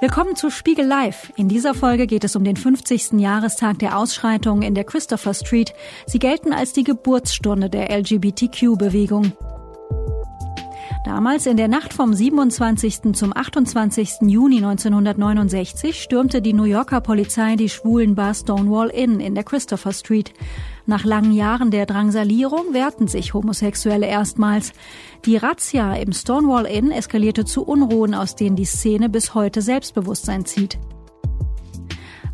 Willkommen zu Spiegel Live. In dieser Folge geht es um den 50. Jahrestag der Ausschreitungen in der Christopher Street. Sie gelten als die Geburtsstunde der LGBTQ-Bewegung. Damals in der Nacht vom 27. zum 28. Juni 1969 stürmte die New Yorker Polizei die schwulen Bar Stonewall Inn in der Christopher Street. Nach langen Jahren der Drangsalierung wehrten sich Homosexuelle erstmals. Die Razzia im Stonewall Inn eskalierte zu Unruhen, aus denen die Szene bis heute Selbstbewusstsein zieht.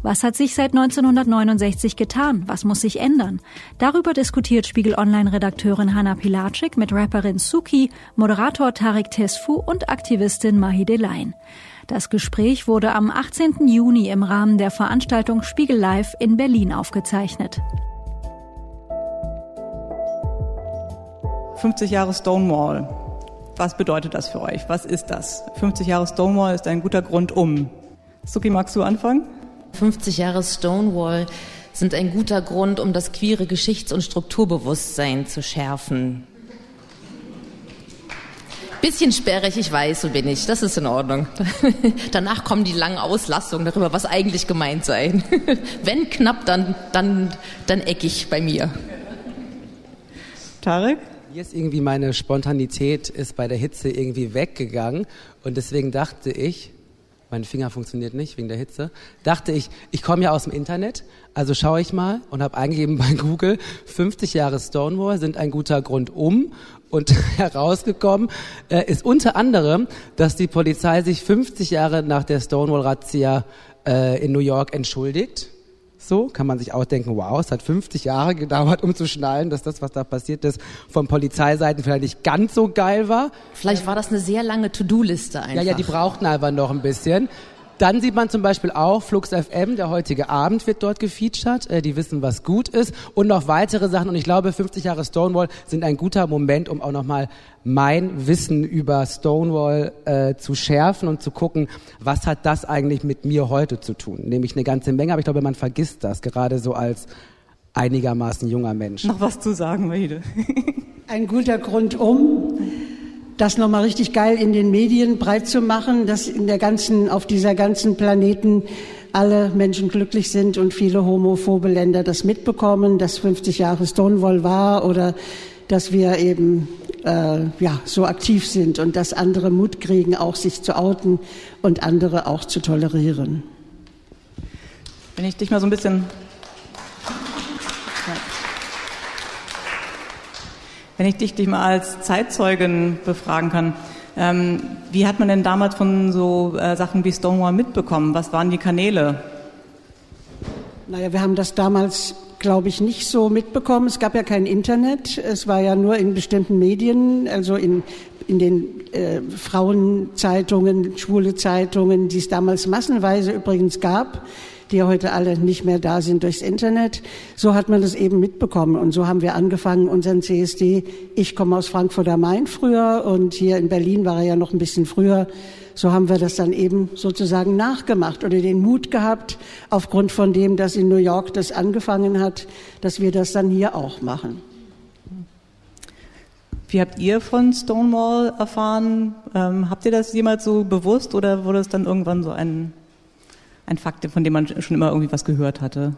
Was hat sich seit 1969 getan? Was muss sich ändern? Darüber diskutiert Spiegel Online-Redakteurin Hanna Pilatschik mit Rapperin Suki, Moderator Tarek Tesfu und Aktivistin Mahi Delain. Das Gespräch wurde am 18. Juni im Rahmen der Veranstaltung Spiegel Live in Berlin aufgezeichnet. 50 Jahre Stonewall. Was bedeutet das für euch? Was ist das? 50 Jahre Stonewall ist ein guter Grund um. Suki, magst du anfangen? 50 Jahre Stonewall sind ein guter Grund, um das queere Geschichts- und Strukturbewusstsein zu schärfen. Bisschen sperrig, ich weiß, so bin ich. Das ist in Ordnung. Danach kommen die langen Auslassungen darüber, was eigentlich gemeint sei. Wenn knapp, dann, dann, dann eckig bei mir. Tarek? Mir ist irgendwie meine Spontanität ist bei der Hitze irgendwie weggegangen und deswegen dachte ich, mein Finger funktioniert nicht wegen der Hitze, dachte ich, ich komme ja aus dem Internet, also schaue ich mal und habe eingegeben bei Google, 50 Jahre Stonewall sind ein guter Grund um. Und herausgekommen äh, ist unter anderem, dass die Polizei sich 50 Jahre nach der Stonewall-Razzia äh, in New York entschuldigt so kann man sich auch denken, wow, es hat 50 Jahre gedauert, um zu schnallen, dass das, was da passiert ist, von Polizeiseiten vielleicht nicht ganz so geil war. Vielleicht war das eine sehr lange To-Do-Liste einfach. Ja, ja, die brauchten einfach noch ein bisschen. Dann sieht man zum Beispiel auch Flux FM, der heutige Abend wird dort gefeatured. Äh, die wissen, was gut ist. Und noch weitere Sachen. Und ich glaube, 50 Jahre Stonewall sind ein guter Moment, um auch nochmal mein Wissen über Stonewall äh, zu schärfen und zu gucken, was hat das eigentlich mit mir heute zu tun. Nämlich eine ganze Menge, aber ich glaube, man vergisst das, gerade so als einigermaßen junger Mensch. Noch was zu sagen, Mahide. Ein guter Grund um das nochmal richtig geil in den Medien breit zu machen, dass in der ganzen, auf dieser ganzen Planeten alle Menschen glücklich sind und viele homophobe Länder das mitbekommen, dass 50 Jahre Stonewall war oder dass wir eben äh, ja so aktiv sind und dass andere Mut kriegen, auch sich zu outen und andere auch zu tolerieren. Wenn ich dich mal so ein bisschen Wenn ich dich, dich mal als Zeitzeugen befragen kann, ähm, wie hat man denn damals von so äh, Sachen wie Stonewall mitbekommen? Was waren die Kanäle? Naja, wir haben das damals, glaube ich, nicht so mitbekommen. Es gab ja kein Internet. Es war ja nur in bestimmten Medien, also in, in den äh, Frauenzeitungen, schwule Zeitungen, die es damals massenweise übrigens gab die heute alle nicht mehr da sind durchs Internet. So hat man das eben mitbekommen und so haben wir angefangen, unseren CSD. Ich komme aus Frankfurt am Main früher und hier in Berlin war er ja noch ein bisschen früher. So haben wir das dann eben sozusagen nachgemacht oder den Mut gehabt, aufgrund von dem, dass in New York das angefangen hat, dass wir das dann hier auch machen. Wie habt ihr von Stonewall erfahren? Ähm, habt ihr das jemals so bewusst oder wurde es dann irgendwann so ein ein Fakt, von dem man schon immer irgendwie was gehört hatte?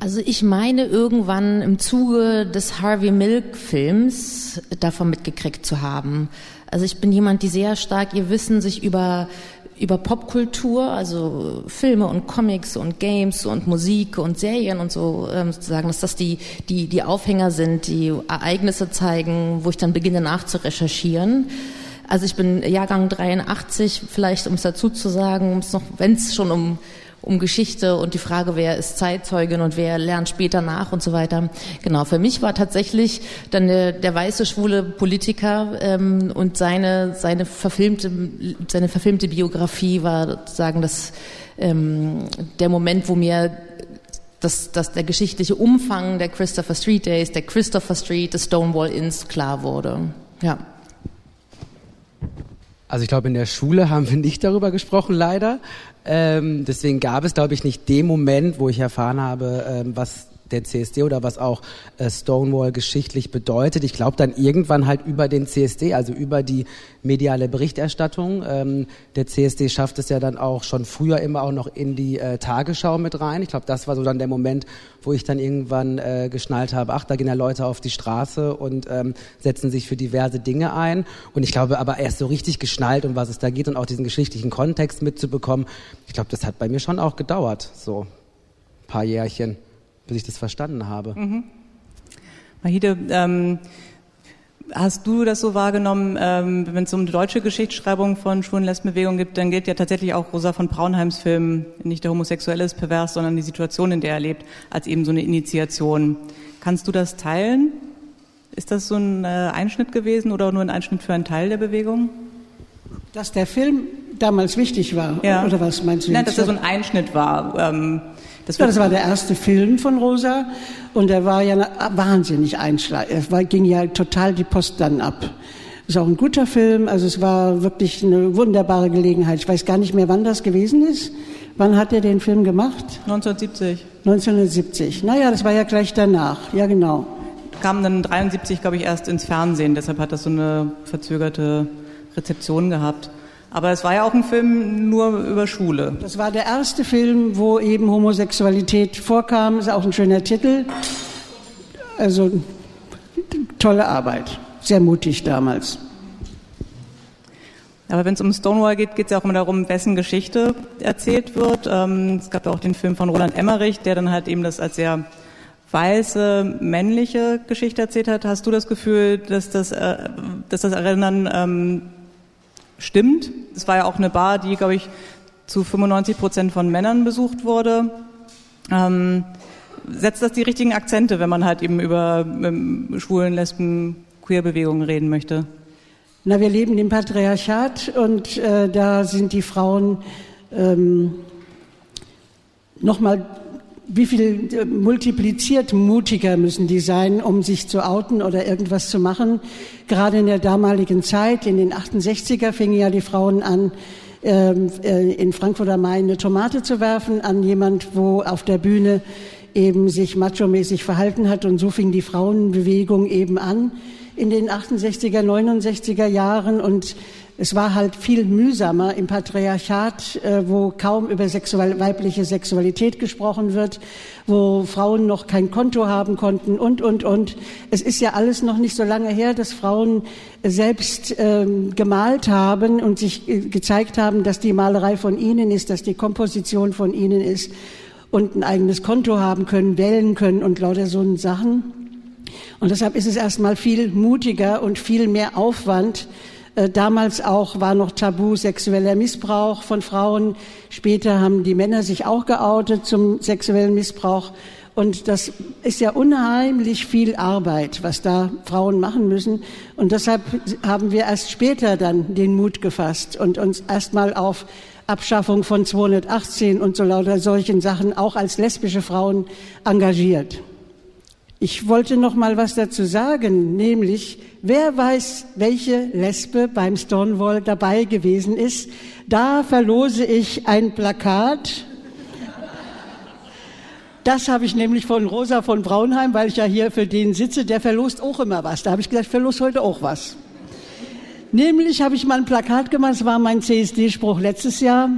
Also ich meine irgendwann im Zuge des Harvey Milk Films davon mitgekriegt zu haben. Also ich bin jemand, die sehr stark ihr Wissen sich über über Popkultur, also Filme und Comics und Games und Musik und Serien und so ähm, sozusagen, dass das die die die Aufhänger sind, die Ereignisse zeigen, wo ich dann beginne nachzurecherchieren. Also ich bin Jahrgang 83, vielleicht um es dazu zu sagen, um es noch, wenn es schon um um Geschichte und die Frage, wer ist Zeitzeugin und wer lernt später nach und so weiter. Genau, für mich war tatsächlich dann der, der weiße schwule Politiker ähm, und seine seine verfilmte seine verfilmte Biografie war sozusagen das ähm, der Moment, wo mir dass, dass der geschichtliche Umfang der Christopher Street Days, der Christopher Street, des Stonewall Inns klar wurde. Ja. Also ich glaube, in der Schule haben wir nicht darüber gesprochen, leider. Ähm, deswegen gab es, glaube ich, nicht den Moment, wo ich erfahren habe, ähm, was der CSD oder was auch äh, Stonewall geschichtlich bedeutet. Ich glaube dann irgendwann halt über den CSD, also über die mediale Berichterstattung. Ähm, der CSD schafft es ja dann auch schon früher immer auch noch in die äh, Tagesschau mit rein. Ich glaube, das war so dann der Moment, wo ich dann irgendwann äh, geschnallt habe, ach, da gehen ja Leute auf die Straße und ähm, setzen sich für diverse Dinge ein. Und ich glaube aber erst so richtig geschnallt, um was es da geht und auch diesen geschichtlichen Kontext mitzubekommen. Ich glaube, das hat bei mir schon auch gedauert, so ein paar Jährchen bis ich das verstanden habe. Mhm. Mahide, ähm, hast du das so wahrgenommen, ähm, wenn es um die deutsche Geschichtsschreibung von Schwulen Lesbenbewegung gibt, dann gilt ja tatsächlich auch Rosa von Braunheims Film, nicht der Homosexuelle ist pervers, sondern die Situation, in der er lebt, als eben so eine Initiation. Kannst du das teilen? Ist das so ein äh, Einschnitt gewesen oder nur ein Einschnitt für einen Teil der Bewegung? Dass der Film damals wichtig war, ja. oder was meinst du? Nein, dass er so ein Einschnitt war. Ähm, das, ja, das war der erste Film von Rosa und er war ja wahnsinnig einschlagend. Es ging ja total die Post dann ab. Ist auch ein guter Film, also es war wirklich eine wunderbare Gelegenheit. Ich weiß gar nicht mehr, wann das gewesen ist. Wann hat er den Film gemacht? 1970. 1970. Naja, das war ja gleich danach. Ja, genau. Kam dann 73, glaube ich, erst ins Fernsehen. Deshalb hat das so eine verzögerte Rezeption gehabt. Aber es war ja auch ein Film nur über Schule. Das war der erste Film, wo eben Homosexualität vorkam. Ist auch ein schöner Titel. Also tolle Arbeit. Sehr mutig damals. Aber wenn es um Stonewall geht, geht es ja auch immer darum, wessen Geschichte erzählt wird. Ähm, es gab ja auch den Film von Roland Emmerich, der dann halt eben das als sehr weiße, männliche Geschichte erzählt hat. Hast du das Gefühl, dass das, äh, dass das Erinnern ähm, stimmt. Es war ja auch eine Bar, die, glaube ich, zu 95 Prozent von Männern besucht wurde. Ähm, setzt das die richtigen Akzente, wenn man halt eben über ähm, schwulen, lesben, Queerbewegungen reden möchte? Na, wir leben im Patriarchat und äh, da sind die Frauen ähm, nochmal wie viel äh, multipliziert mutiger müssen die sein, um sich zu outen oder irgendwas zu machen. Gerade in der damaligen Zeit, in den 68er, fingen ja die Frauen an, ähm, äh, in Frankfurt am Main eine Tomate zu werfen an jemand, wo auf der Bühne eben sich macho-mäßig verhalten hat. Und so fing die Frauenbewegung eben an in den 68er, 69er Jahren. Und es war halt viel mühsamer im Patriarchat, äh, wo kaum über sexual, weibliche Sexualität gesprochen wird, wo Frauen noch kein Konto haben konnten und, und, und. Es ist ja alles noch nicht so lange her, dass Frauen selbst ähm, gemalt haben und sich äh, gezeigt haben, dass die Malerei von ihnen ist, dass die Komposition von ihnen ist und ein eigenes Konto haben können, wählen können und lauter so Sachen. Und deshalb ist es erstmal viel mutiger und viel mehr Aufwand, damals auch war noch tabu sexueller Missbrauch von Frauen. Später haben die Männer sich auch geoutet zum sexuellen Missbrauch. Und das ist ja unheimlich viel Arbeit, was da Frauen machen müssen. Und deshalb haben wir erst später dann den Mut gefasst und uns erstmal auf Abschaffung von 218 und so lauter solchen Sachen auch als lesbische Frauen engagiert. Ich wollte noch mal was dazu sagen, nämlich wer weiß, welche Lesbe beim Stonewall dabei gewesen ist. Da verlose ich ein Plakat. Das habe ich nämlich von Rosa von Braunheim, weil ich ja hier für den sitze, der verlost auch immer was. Da habe ich gesagt, ich verlose heute auch was. Nämlich habe ich mal ein Plakat gemacht, das war mein CSD-Spruch letztes Jahr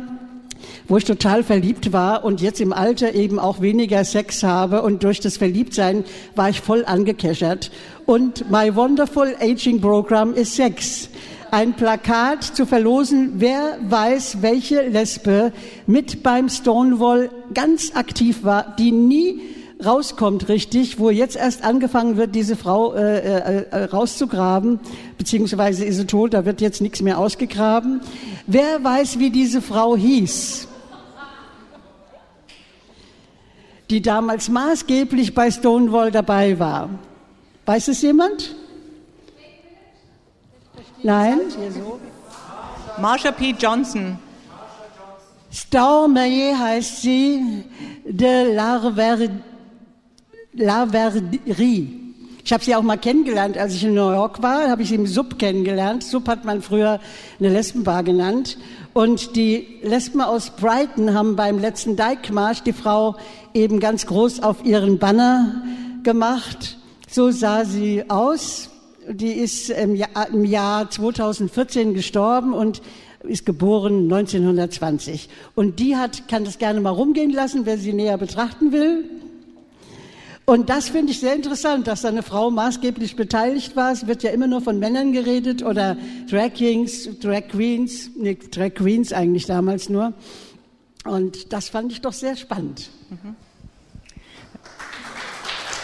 wo ich total verliebt war und jetzt im Alter eben auch weniger Sex habe und durch das Verliebtsein war ich voll angekeschert. Und My Wonderful Aging Program ist Sex. Ein Plakat zu verlosen, wer weiß, welche Lesbe mit beim Stonewall ganz aktiv war, die nie rauskommt richtig, wo jetzt erst angefangen wird, diese Frau äh, äh, äh, rauszugraben, beziehungsweise ist sie tot, da wird jetzt nichts mehr ausgegraben. Wer weiß, wie diese Frau hieß? Die damals maßgeblich bei Stonewall dabei war. Weiß es jemand? Nein? Marsha P. Johnson. Stormeye heißt sie, de Larver La Verderie. Ich habe sie auch mal kennengelernt, als ich in New York war, habe ich sie im Sub kennengelernt. Sub hat man früher eine Lesbenbar genannt. Und die Lesben aus Brighton haben beim letzten Dijkmarsch die Frau eben ganz groß auf ihren Banner gemacht. So sah sie aus. Die ist im Jahr, im Jahr 2014 gestorben und ist geboren 1920. Und die hat, kann das gerne mal rumgehen lassen, wer sie näher betrachten will. Und das finde ich sehr interessant, dass da eine Frau maßgeblich beteiligt war. Es wird ja immer nur von Männern geredet oder Drag Kings, Drag Queens, nee, Drag Queens eigentlich damals nur. Und das fand ich doch sehr spannend. Mhm.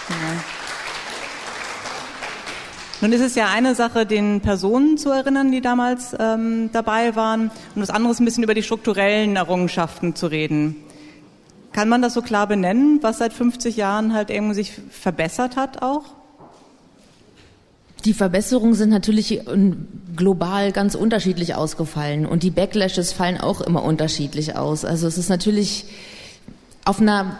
Ja. Nun ist es ja eine Sache, den Personen zu erinnern, die damals ähm, dabei waren, und das andere ist ein bisschen über die strukturellen Errungenschaften zu reden. Kann man das so klar benennen, was seit 50 Jahren halt irgendwie sich verbessert hat auch? Die Verbesserungen sind natürlich global ganz unterschiedlich ausgefallen und die Backlashes fallen auch immer unterschiedlich aus. Also es ist natürlich auf einer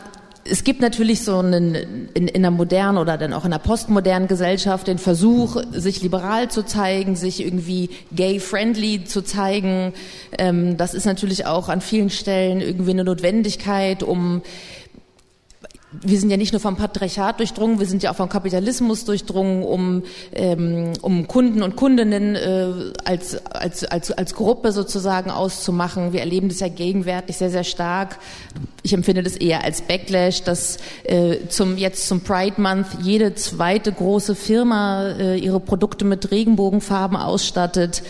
es gibt natürlich so einen, in, in einer modernen oder dann auch in einer postmodernen Gesellschaft den Versuch, sich liberal zu zeigen, sich irgendwie gay-friendly zu zeigen. Ähm, das ist natürlich auch an vielen Stellen irgendwie eine Notwendigkeit, um wir sind ja nicht nur vom Patriarchat durchdrungen, wir sind ja auch vom Kapitalismus durchdrungen, um, ähm, um Kunden und Kundinnen äh, als, als, als, als Gruppe sozusagen auszumachen. Wir erleben das ja gegenwärtig sehr, sehr stark. Ich empfinde das eher als Backlash, dass äh, zum, jetzt zum Pride Month jede zweite große Firma äh, ihre Produkte mit Regenbogenfarben ausstattet.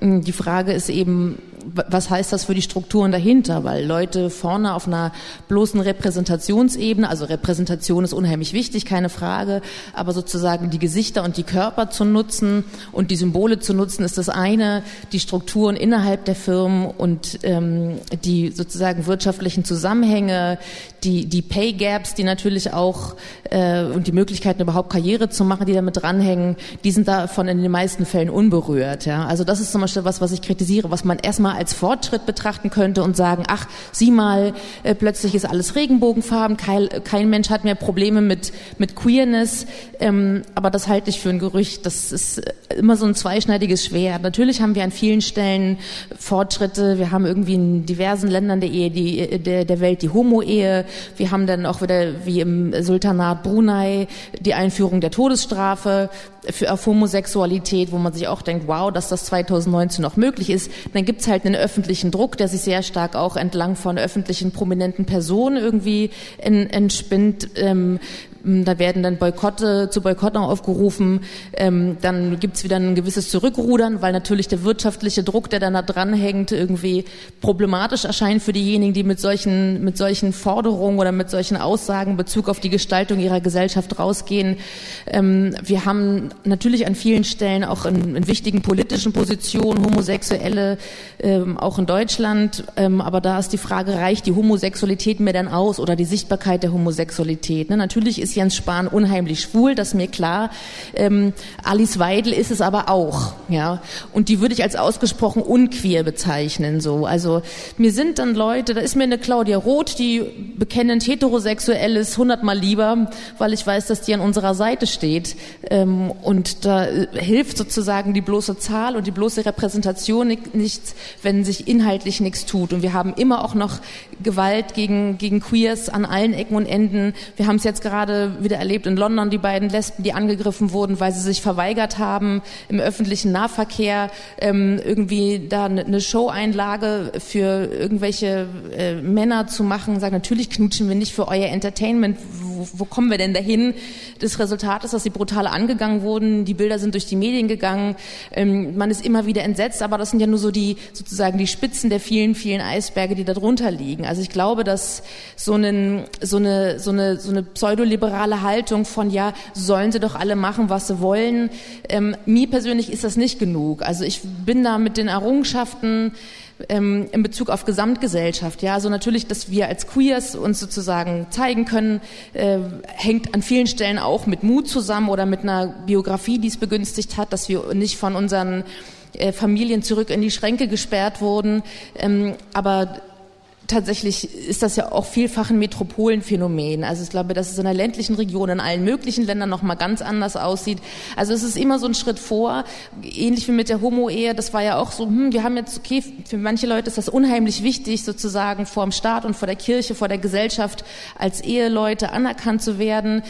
Die Frage ist eben, was heißt das für die Strukturen dahinter? Weil Leute vorne auf einer bloßen Repräsentationsebene, also Repräsentation ist unheimlich wichtig, keine Frage, aber sozusagen die Gesichter und die Körper zu nutzen und die Symbole zu nutzen, ist das eine, die Strukturen innerhalb der Firmen und ähm, die sozusagen wirtschaftlichen Zusammenhänge, die, die Pay Gaps, die natürlich auch äh, und die Möglichkeiten überhaupt Karriere zu machen, die damit dranhängen, die sind davon in den meisten Fällen unberührt. Ja? Also das ist zum Beispiel was, was ich kritisiere, was man erstmal als Fortschritt betrachten könnte und sagen, ach, sieh mal, äh, plötzlich ist alles Regenbogenfarben, kein, kein Mensch hat mehr Probleme mit, mit Queerness, ähm, aber das halte ich für ein Gerücht, das ist immer so ein zweischneidiges Schwert. Natürlich haben wir an vielen Stellen Fortschritte, wir haben irgendwie in diversen Ländern der Ehe, die, der, der Welt die Homo-Ehe, wir haben dann auch wieder, wie im Sultanat Brunei, die Einführung der Todesstrafe für auf Homosexualität, wo man sich auch denkt, wow, dass das 2019 noch möglich ist. Dann gibt's halt einen öffentlichen Druck, der sich sehr stark auch entlang von öffentlichen prominenten Personen irgendwie entspinnt. Ähm, da werden dann Boykotte zu Boykotten aufgerufen. Ähm, dann gibt's wieder ein gewisses Zurückrudern, weil natürlich der wirtschaftliche Druck, der dann da dranhängt, irgendwie problematisch erscheint für diejenigen, die mit solchen, mit solchen Forderungen oder mit solchen Aussagen in Bezug auf die Gestaltung ihrer Gesellschaft rausgehen. Ähm, wir haben natürlich an vielen Stellen auch in, in wichtigen politischen Positionen Homosexuelle, ähm, auch in Deutschland. Ähm, aber da ist die Frage, reicht die Homosexualität mir dann aus oder die Sichtbarkeit der Homosexualität? Ne? Natürlich ist Jens Spahn unheimlich schwul, das ist mir klar. Ähm, Alice Weidel ist es aber auch, ja. Und die würde ich als ausgesprochen unqueer bezeichnen, so. Also, mir sind dann Leute, da ist mir eine Claudia Roth, die bekennend heterosexuell ist, hundertmal lieber, weil ich weiß, dass die an unserer Seite steht. Ähm, und da äh, hilft sozusagen die bloße Zahl und die bloße Repräsentation nichts, wenn sich inhaltlich nichts tut. Und wir haben immer auch noch Gewalt gegen, gegen Queers an allen Ecken und Enden. Wir haben es jetzt gerade wieder erlebt in London, die beiden Lesben, die angegriffen wurden, weil sie sich verweigert haben, im öffentlichen Nahverkehr ähm, irgendwie da eine ne Show-Einlage für irgendwelche äh, Männer zu machen, sagen, natürlich knutschen wir nicht für euer Entertainment, wo, wo kommen wir denn dahin? Das Resultat ist, dass sie brutal angegangen wurden, die Bilder sind durch die Medien gegangen, ähm, man ist immer wieder entsetzt, aber das sind ja nur so die, sozusagen die Spitzen der vielen, vielen Eisberge, die da drunter liegen. Also ich glaube, dass so, einen, so eine, so eine, so eine pseudoliberale liberale Haltung von, ja, sollen sie doch alle machen, was sie wollen. Ähm, mir persönlich ist das nicht genug. Also ich bin da mit den Errungenschaften ähm, in Bezug auf Gesamtgesellschaft. Ja, also natürlich, dass wir als Queers uns sozusagen zeigen können, äh, hängt an vielen Stellen auch mit Mut zusammen oder mit einer Biografie, die es begünstigt hat, dass wir nicht von unseren äh, Familien zurück in die Schränke gesperrt wurden. Ähm, aber tatsächlich ist das ja auch vielfach ein Metropolenphänomen. Also ich glaube, dass es in der ländlichen Region in allen möglichen Ländern noch mal ganz anders aussieht. Also es ist immer so ein Schritt vor, ähnlich wie mit der Homo-Ehe. Das war ja auch so, hm, wir haben jetzt, okay, für manche Leute ist das unheimlich wichtig, sozusagen vor dem Staat und vor der Kirche, vor der Gesellschaft als Eheleute anerkannt zu werden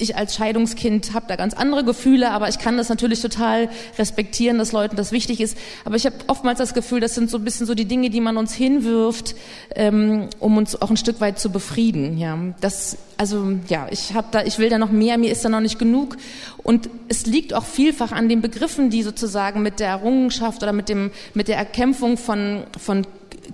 ich als Scheidungskind habe da ganz andere Gefühle, aber ich kann das natürlich total respektieren, dass Leuten das wichtig ist. Aber ich habe oftmals das Gefühl, das sind so ein bisschen so die Dinge, die man uns hinwirft, ähm, um uns auch ein Stück weit zu befrieden. Ja, das also ja, ich habe da, ich will da noch mehr, mir ist da noch nicht genug. Und es liegt auch vielfach an den Begriffen, die sozusagen mit der Errungenschaft oder mit dem mit der Erkämpfung von von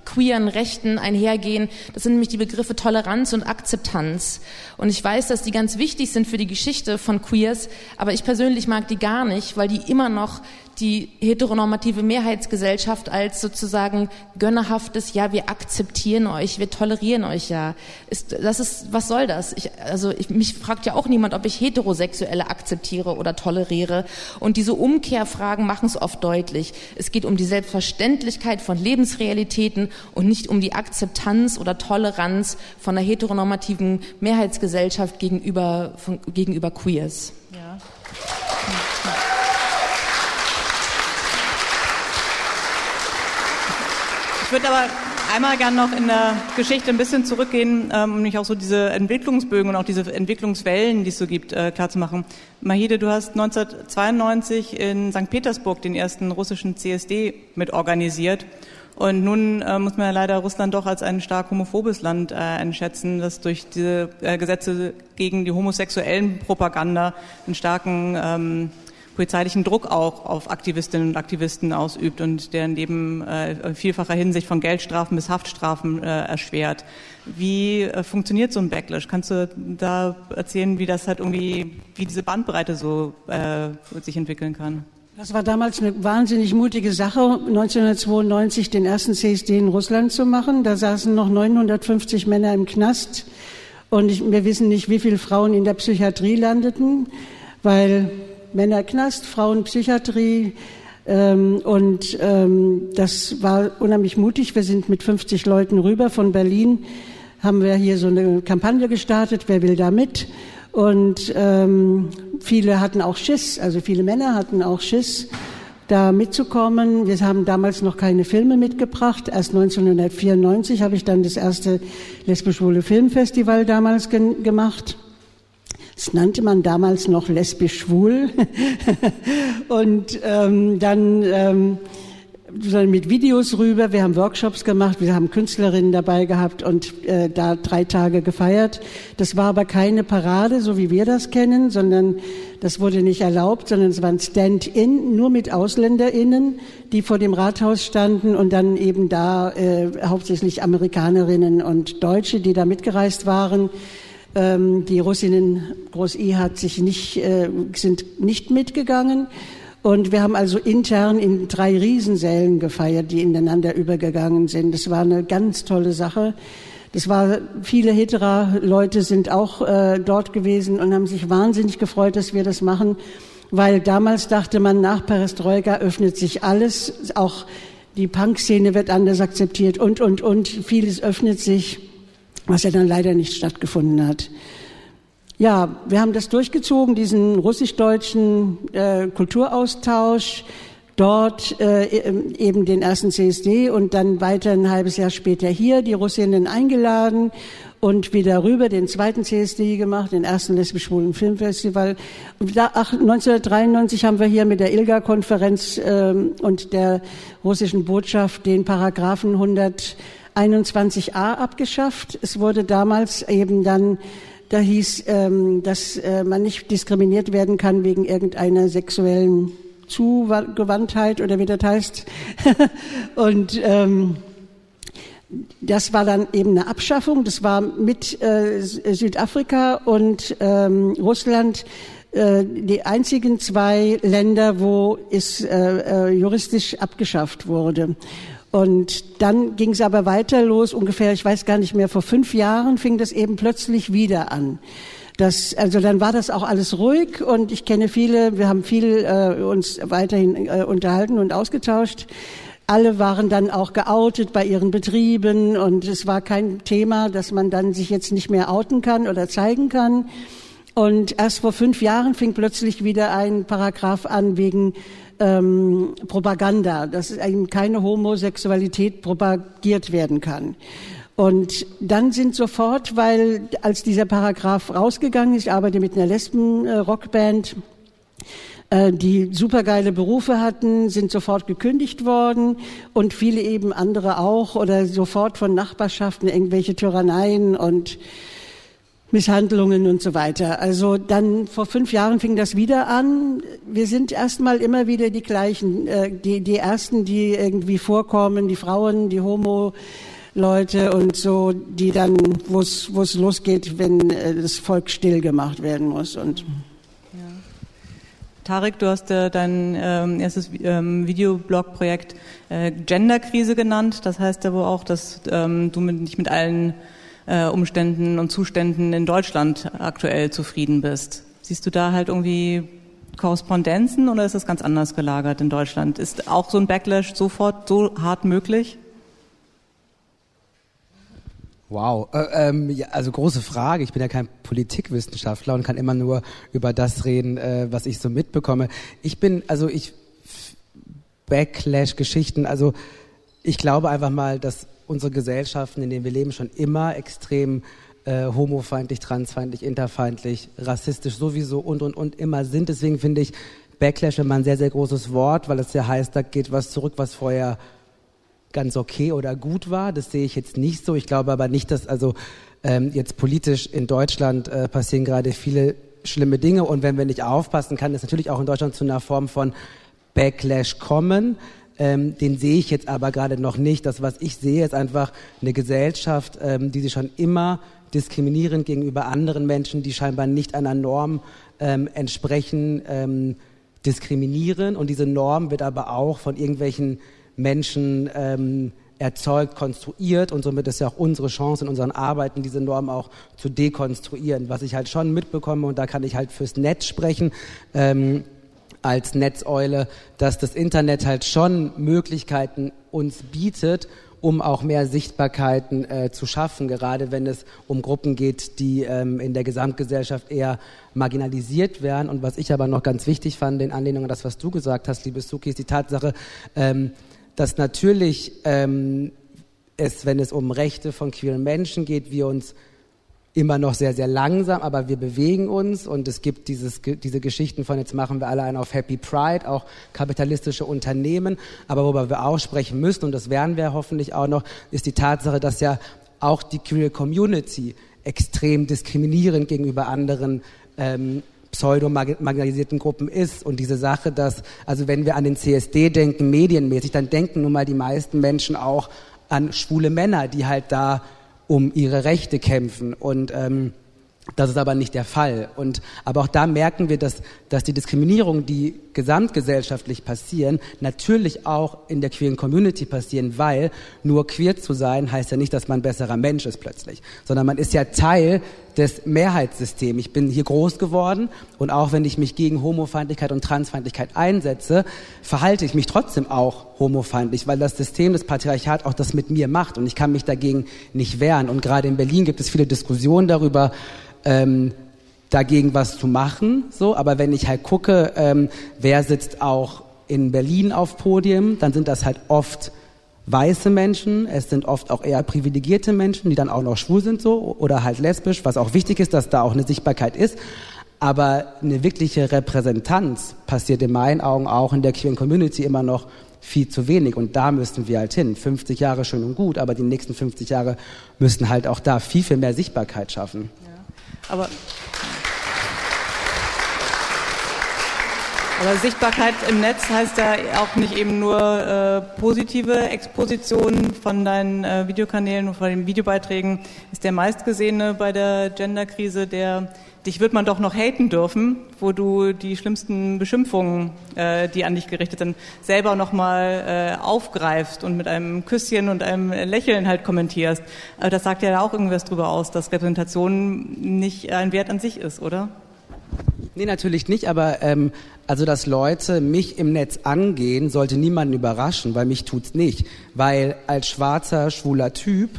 queeren Rechten einhergehen. Das sind nämlich die Begriffe Toleranz und Akzeptanz. Und ich weiß, dass die ganz wichtig sind für die Geschichte von Queers, aber ich persönlich mag die gar nicht, weil die immer noch die heteronormative Mehrheitsgesellschaft als sozusagen gönnerhaftes, ja, wir akzeptieren euch, wir tolerieren euch ja. Ist, das ist, was soll das? Ich, also ich, mich fragt ja auch niemand, ob ich Heterosexuelle akzeptiere oder toleriere. Und diese Umkehrfragen machen es oft deutlich. Es geht um die Selbstverständlichkeit von Lebensrealitäten und nicht um die Akzeptanz oder Toleranz von einer heteronormativen Mehrheitsgesellschaft gegenüber, von, gegenüber Queers. Ja. Ich würde aber einmal gern noch in der Geschichte ein bisschen zurückgehen, ähm, um mich auch so diese Entwicklungsbögen und auch diese Entwicklungswellen, die es so gibt, äh, klarzumachen. Mahide, du hast 1992 in St. Petersburg den ersten russischen CSD mitorganisiert. Und nun äh, muss man ja leider Russland doch als ein stark homophobes Land äh, einschätzen, das durch diese äh, Gesetze gegen die homosexuellen Propaganda einen starken ähm, polizeilichen Druck auch auf Aktivistinnen und Aktivisten ausübt und der neben äh, vielfacher Hinsicht von Geldstrafen bis Haftstrafen äh, erschwert. Wie äh, funktioniert so ein Backlash? Kannst du da erzählen, wie das halt irgendwie, wie diese Bandbreite so äh, sich entwickeln kann? Das war damals eine wahnsinnig mutige Sache, 1992 den ersten CSD in Russland zu machen. Da saßen noch 950 Männer im Knast und ich, wir wissen nicht, wie viele Frauen in der Psychiatrie landeten, weil Männer Knast, Frauen Psychiatrie. Ähm, und ähm, das war unheimlich mutig. Wir sind mit 50 Leuten rüber von Berlin, haben wir hier so eine Kampagne gestartet, wer will da mit? Und ähm, viele hatten auch Schiss, also viele Männer hatten auch Schiss, da mitzukommen. Wir haben damals noch keine Filme mitgebracht. Erst 1994 habe ich dann das erste lesbisch-schwule Filmfestival damals gemacht. Das nannte man damals noch lesbisch-schwul. und ähm, dann ähm, mit Videos rüber. Wir haben Workshops gemacht, wir haben Künstlerinnen dabei gehabt und äh, da drei Tage gefeiert. Das war aber keine Parade, so wie wir das kennen, sondern das wurde nicht erlaubt, sondern es war ein Stand-in, nur mit AusländerInnen, die vor dem Rathaus standen und dann eben da äh, hauptsächlich Amerikanerinnen und Deutsche, die da mitgereist waren. Ähm, die Russinnen Groß-I hat sich nicht, äh, sind nicht mitgegangen. Und wir haben also intern in drei Riesensälen gefeiert, die ineinander übergegangen sind. Das war eine ganz tolle Sache. Das war, viele Hetera-Leute sind auch äh, dort gewesen und haben sich wahnsinnig gefreut, dass wir das machen, weil damals dachte man, nach Perestroika öffnet sich alles, auch die Punk-Szene wird anders akzeptiert und, und, und, vieles öffnet sich was ja dann leider nicht stattgefunden hat. Ja, wir haben das durchgezogen, diesen russisch-deutschen äh, Kulturaustausch, dort äh, eben den ersten CSD und dann weiter ein halbes Jahr später hier die Russinnen eingeladen und wieder rüber den zweiten CSD gemacht, den ersten lesbisch-schwulen Filmfestival. Und da, ach, 1993 haben wir hier mit der ILGA-Konferenz äh, und der russischen Botschaft den Paragraphen 100 21a abgeschafft. Es wurde damals eben dann, da hieß, ähm, dass äh, man nicht diskriminiert werden kann wegen irgendeiner sexuellen Zugewandtheit oder wie das heißt. Und ähm, das war dann eben eine Abschaffung. Das war mit äh, Südafrika und ähm, Russland äh, die einzigen zwei Länder, wo es äh, äh, juristisch abgeschafft wurde. Und dann ging es aber weiter los, ungefähr, ich weiß gar nicht mehr, vor fünf Jahren fing das eben plötzlich wieder an. Das, also dann war das auch alles ruhig und ich kenne viele, wir haben viel äh, uns weiterhin äh, unterhalten und ausgetauscht. alle waren dann auch geoutet bei ihren Betrieben und es war kein Thema, dass man dann sich jetzt nicht mehr outen kann oder zeigen kann. Und erst vor fünf Jahren fing plötzlich wieder ein Paragraph an wegen ähm, Propaganda, dass eben keine Homosexualität propagiert werden kann. Und dann sind sofort, weil als dieser Paragraph rausgegangen ist, ich arbeite mit einer Lesben-Rockband, äh, die supergeile Berufe hatten, sind sofort gekündigt worden und viele eben andere auch oder sofort von Nachbarschaften irgendwelche Tyranneien und Misshandlungen und so weiter. Also dann vor fünf Jahren fing das wieder an. Wir sind erstmal immer wieder die gleichen, äh, die, die ersten, die irgendwie vorkommen, die Frauen, die Homo, Leute und so, die dann, wo es losgeht, wenn äh, das Volk still gemacht werden muss und. Tarek, du hast äh, dein ähm, erstes ähm, Videoblog-Projekt äh, Genderkrise genannt. Das heißt wohl auch, dass ähm, du nicht mit allen äh, Umständen und Zuständen in Deutschland aktuell zufrieden bist. Siehst du da halt irgendwie Korrespondenzen oder ist das ganz anders gelagert in Deutschland? Ist auch so ein Backlash sofort so hart möglich? Wow, äh, ähm, ja, also große Frage. Ich bin ja kein Politikwissenschaftler und kann immer nur über das reden, äh, was ich so mitbekomme. Ich bin, also ich Backlash-Geschichten, also ich glaube einfach mal, dass unsere Gesellschaften, in denen wir leben, schon immer extrem äh, homofeindlich, transfeindlich, interfeindlich, rassistisch sowieso und und und immer sind. Deswegen finde ich Backlash immer ein sehr, sehr großes Wort, weil es ja heißt, da geht was zurück, was vorher ganz okay oder gut war. Das sehe ich jetzt nicht so. Ich glaube aber nicht, dass also ähm, jetzt politisch in Deutschland äh, passieren gerade viele schlimme Dinge und wenn wir nicht aufpassen, kann es natürlich auch in Deutschland zu einer Form von Backlash kommen. Ähm, den sehe ich jetzt aber gerade noch nicht. Das, was ich sehe, ist einfach eine Gesellschaft, ähm, die sich schon immer diskriminierend gegenüber anderen Menschen, die scheinbar nicht einer Norm ähm, entsprechen, ähm, diskriminieren. Und diese Norm wird aber auch von irgendwelchen Menschen ähm, erzeugt, konstruiert und somit ist ja auch unsere Chance in unseren Arbeiten, diese Norm auch zu dekonstruieren. Was ich halt schon mitbekomme und da kann ich halt fürs Netz sprechen, ähm, als Netzeule, dass das Internet halt schon Möglichkeiten uns bietet, um auch mehr Sichtbarkeiten äh, zu schaffen, gerade wenn es um Gruppen geht, die ähm, in der Gesamtgesellschaft eher marginalisiert werden. Und was ich aber noch ganz wichtig fand, in Anlehnung an das, was du gesagt hast, liebe Suki, ist die Tatsache, ähm, dass natürlich ähm, es, wenn es um Rechte von queeren Menschen geht, wir uns immer noch sehr, sehr langsam, aber wir bewegen uns und es gibt dieses, diese Geschichten von jetzt machen wir alle einen auf Happy Pride, auch kapitalistische Unternehmen, aber worüber wir auch sprechen müssen und das werden wir hoffentlich auch noch, ist die Tatsache, dass ja auch die queer Community extrem diskriminierend gegenüber anderen ähm, pseudo-marginalisierten Gruppen ist. Und diese Sache, dass, also wenn wir an den CSD denken, medienmäßig, dann denken nun mal die meisten Menschen auch an schwule Männer, die halt da um ihre Rechte kämpfen. Und ähm, das ist aber nicht der Fall. Und, aber auch da merken wir, dass, dass die Diskriminierung, die gesamtgesellschaftlich passieren, natürlich auch in der queeren Community passieren, weil nur queer zu sein heißt ja nicht, dass man ein besserer Mensch ist plötzlich, sondern man ist ja Teil des Mehrheitssystems. Ich bin hier groß geworden und auch wenn ich mich gegen Homofeindlichkeit und Transfeindlichkeit einsetze, verhalte ich mich trotzdem auch homofeindlich, weil das System des Patriarchat auch das mit mir macht und ich kann mich dagegen nicht wehren. Und gerade in Berlin gibt es viele Diskussionen darüber, ähm, dagegen was zu machen. So, aber wenn ich halt gucke, ähm, wer sitzt auch in Berlin auf Podien, dann sind das halt oft weiße Menschen, es sind oft auch eher privilegierte Menschen, die dann auch noch schwul sind so oder halt lesbisch, was auch wichtig ist, dass da auch eine Sichtbarkeit ist. Aber eine wirkliche Repräsentanz passiert in meinen Augen auch in der queeren Community immer noch viel zu wenig. Und da müssten wir halt hin. 50 Jahre schön und gut, aber die nächsten 50 Jahre müssten halt auch da viel, viel mehr Sichtbarkeit schaffen. Aber, aber Sichtbarkeit im Netz heißt ja auch nicht eben nur äh, positive Exposition von deinen äh, Videokanälen und von den Videobeiträgen. Ist der meistgesehene bei der Genderkrise der dich wird man doch noch haten dürfen, wo du die schlimmsten Beschimpfungen, äh, die an dich gerichtet sind, selber nochmal äh, aufgreifst und mit einem Küsschen und einem Lächeln halt kommentierst. Aber das sagt ja auch irgendwas drüber aus, dass Repräsentation nicht ein Wert an sich ist, oder? Nee, natürlich nicht, aber ähm, also dass Leute mich im Netz angehen, sollte niemanden überraschen, weil mich tut's nicht. Weil als schwarzer, schwuler Typ,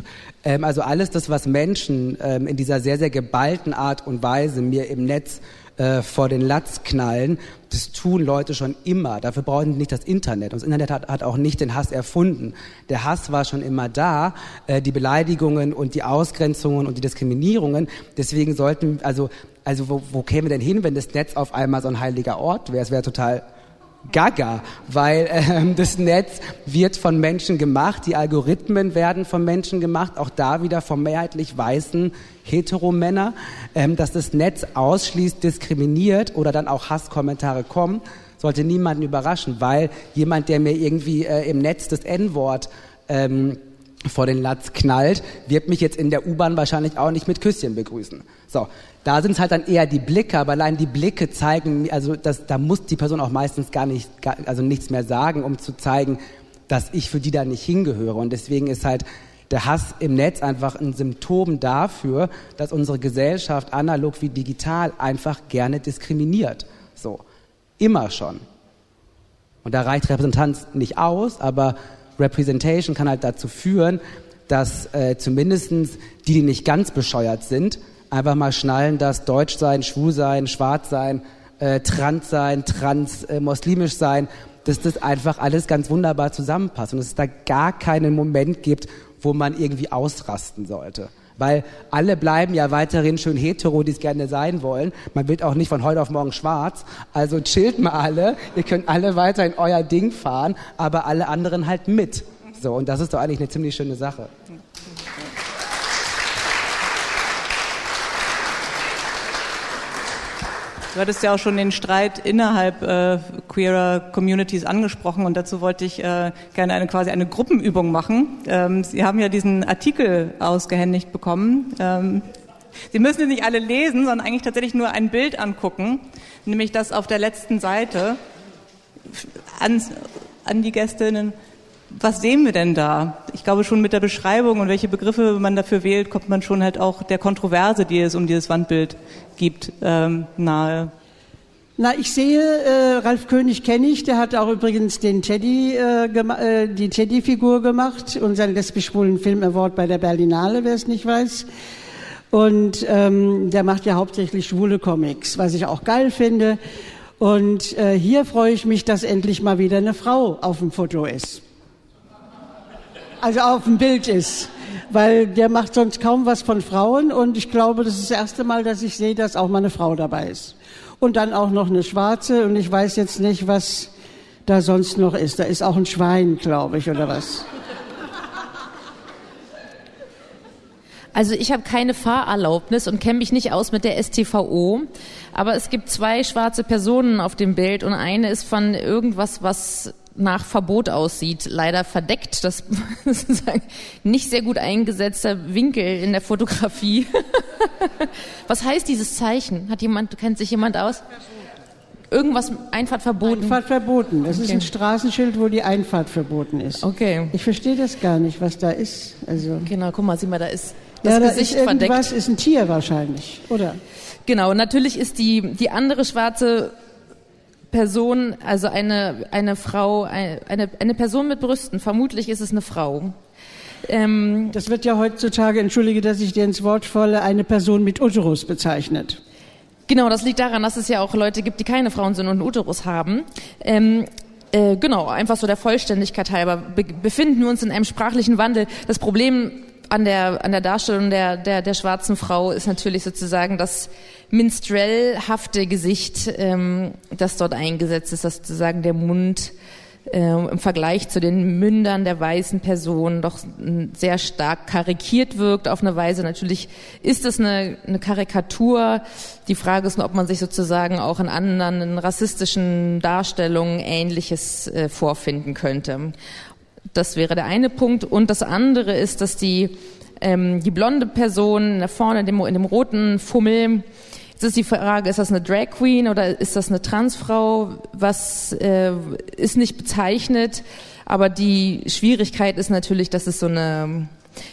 ähm, also alles das, was Menschen ähm, in dieser sehr, sehr geballten Art und Weise mir im Netz äh, vor den Latz knallen, das tun Leute schon immer. Dafür brauchen sie nicht das Internet. Und das Internet hat, hat auch nicht den Hass erfunden. Der Hass war schon immer da, äh, die Beleidigungen und die Ausgrenzungen und die Diskriminierungen. Deswegen sollten, also also wo, wo käme denn hin, wenn das Netz auf einmal so ein heiliger Ort wäre? Es wäre total gaga, weil ähm, das Netz wird von Menschen gemacht, die Algorithmen werden von Menschen gemacht, auch da wieder von mehrheitlich weißen Heteromänner, ähm, dass das Netz ausschließt, diskriminiert oder dann auch Hasskommentare kommen, sollte niemanden überraschen, weil jemand, der mir irgendwie äh, im Netz das N-Wort ähm, vor den Latz knallt, wird mich jetzt in der U-Bahn wahrscheinlich auch nicht mit Küsschen begrüßen. So, da sind es halt dann eher die Blicke, aber allein die Blicke zeigen, also das, da muss die Person auch meistens gar nicht, gar, also nichts mehr sagen, um zu zeigen, dass ich für die da nicht hingehöre. Und deswegen ist halt der Hass im Netz einfach ein Symptom dafür, dass unsere Gesellschaft analog wie digital einfach gerne diskriminiert. So, immer schon. Und da reicht Repräsentanz nicht aus, aber Representation kann halt dazu führen, dass äh, zumindest die, die nicht ganz bescheuert sind, einfach mal schnallen, dass Deutsch sein, schwul sein, schwarz sein, äh, trans sein, trans äh, muslimisch sein, dass das einfach alles ganz wunderbar zusammenpasst und dass es da gar keinen Moment gibt, wo man irgendwie ausrasten sollte. Weil alle bleiben ja weiterhin schön hetero, die es gerne sein wollen. Man wird auch nicht von heute auf morgen schwarz. Also chillt mal alle. Ihr könnt alle weiterhin euer Ding fahren, aber alle anderen halt mit. So, und das ist doch eigentlich eine ziemlich schöne Sache. Du hattest ja auch schon den Streit innerhalb äh, queerer Communities angesprochen und dazu wollte ich äh, gerne eine quasi eine Gruppenübung machen. Ähm, Sie haben ja diesen Artikel ausgehändigt bekommen. Ähm, Sie müssen es nicht alle lesen, sondern eigentlich tatsächlich nur ein Bild angucken, nämlich das auf der letzten Seite an, an die Gästinnen was sehen wir denn da? Ich glaube schon mit der Beschreibung und welche Begriffe man dafür wählt, kommt man schon halt auch der Kontroverse, die es um dieses Wandbild gibt, ähm, nahe. Na, ich sehe, äh, Ralf König kenne ich, der hat auch übrigens den Teddy, äh, äh, die Teddy-Figur gemacht und seinen lesbisch-schwulen Film-Award bei der Berlinale, wer es nicht weiß. Und ähm, der macht ja hauptsächlich schwule Comics, was ich auch geil finde. Und äh, hier freue ich mich, dass endlich mal wieder eine Frau auf dem Foto ist also auf dem Bild ist. Weil der macht sonst kaum was von Frauen und ich glaube, das ist das erste Mal, dass ich sehe, dass auch mal eine Frau dabei ist. Und dann auch noch eine schwarze und ich weiß jetzt nicht, was da sonst noch ist. Da ist auch ein Schwein, glaube ich, oder was. Also ich habe keine Fahrerlaubnis und kenne mich nicht aus mit der STVO, aber es gibt zwei schwarze Personen auf dem Bild und eine ist von irgendwas, was nach Verbot aussieht, leider verdeckt. Das ist nicht sehr gut eingesetzter Winkel in der Fotografie. Was heißt dieses Zeichen? Hat jemand, kennt sich jemand aus? Irgendwas Einfahrt verboten. Einfahrt verboten. Das okay. ist ein Straßenschild, wo die Einfahrt verboten ist. Okay. Ich verstehe das gar nicht, was da ist. Also genau, guck mal, sieh mal, da ist das ja, da Gesicht ist irgendwas, verdeckt. ist ein Tier wahrscheinlich, oder? Genau, natürlich ist die die andere schwarze Person, also eine, eine Frau, eine, eine Person mit Brüsten, vermutlich ist es eine Frau. Ähm, das wird ja heutzutage, entschuldige, dass ich dir ins Wort falle, eine Person mit Uterus bezeichnet. Genau, das liegt daran, dass es ja auch Leute gibt, die keine Frauen sind und einen Uterus haben. Ähm, äh, genau, einfach so der Vollständigkeit halber be befinden wir uns in einem sprachlichen Wandel. Das Problem an der, an der Darstellung der, der, der schwarzen Frau ist natürlich sozusagen das minstrellhafte Gesicht, ähm, das dort eingesetzt ist, dass sozusagen der Mund äh, im Vergleich zu den Mündern der weißen Person doch sehr stark karikiert wirkt auf eine Weise. Natürlich ist es eine, eine Karikatur. Die Frage ist nur, ob man sich sozusagen auch in anderen rassistischen Darstellungen Ähnliches äh, vorfinden könnte. Das wäre der eine Punkt. Und das andere ist, dass die, ähm, die blonde Person da vorne in dem, in dem roten Fummel, Jetzt ist die Frage, ist das eine Drag Queen oder ist das eine Transfrau? Was äh, ist nicht bezeichnet, aber die Schwierigkeit ist natürlich, dass es so eine,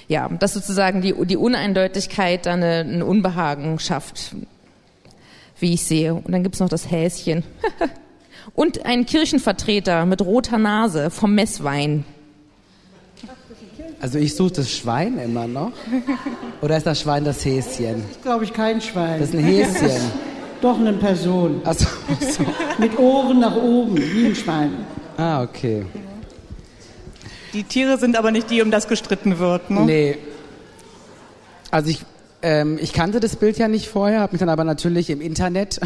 ja, dass sozusagen die, die Uneindeutigkeit dann ein Unbehagen schafft. wie ich sehe. Und dann gibt's noch das Häschen. Und einen Kirchenvertreter mit roter Nase vom Messwein. Also ich suche das Schwein immer noch. Oder ist das Schwein das Häschen? Das ist, glaube ich, kein Schwein. Das ist ein Häschen. Doch eine Person. Ach so, so. Mit Ohren nach oben, wie ein Schwein. Ah, okay. Die Tiere sind aber nicht die, um das gestritten wird. Ne? Nee. Also ich, ähm, ich kannte das Bild ja nicht vorher, habe mich dann aber natürlich im Internet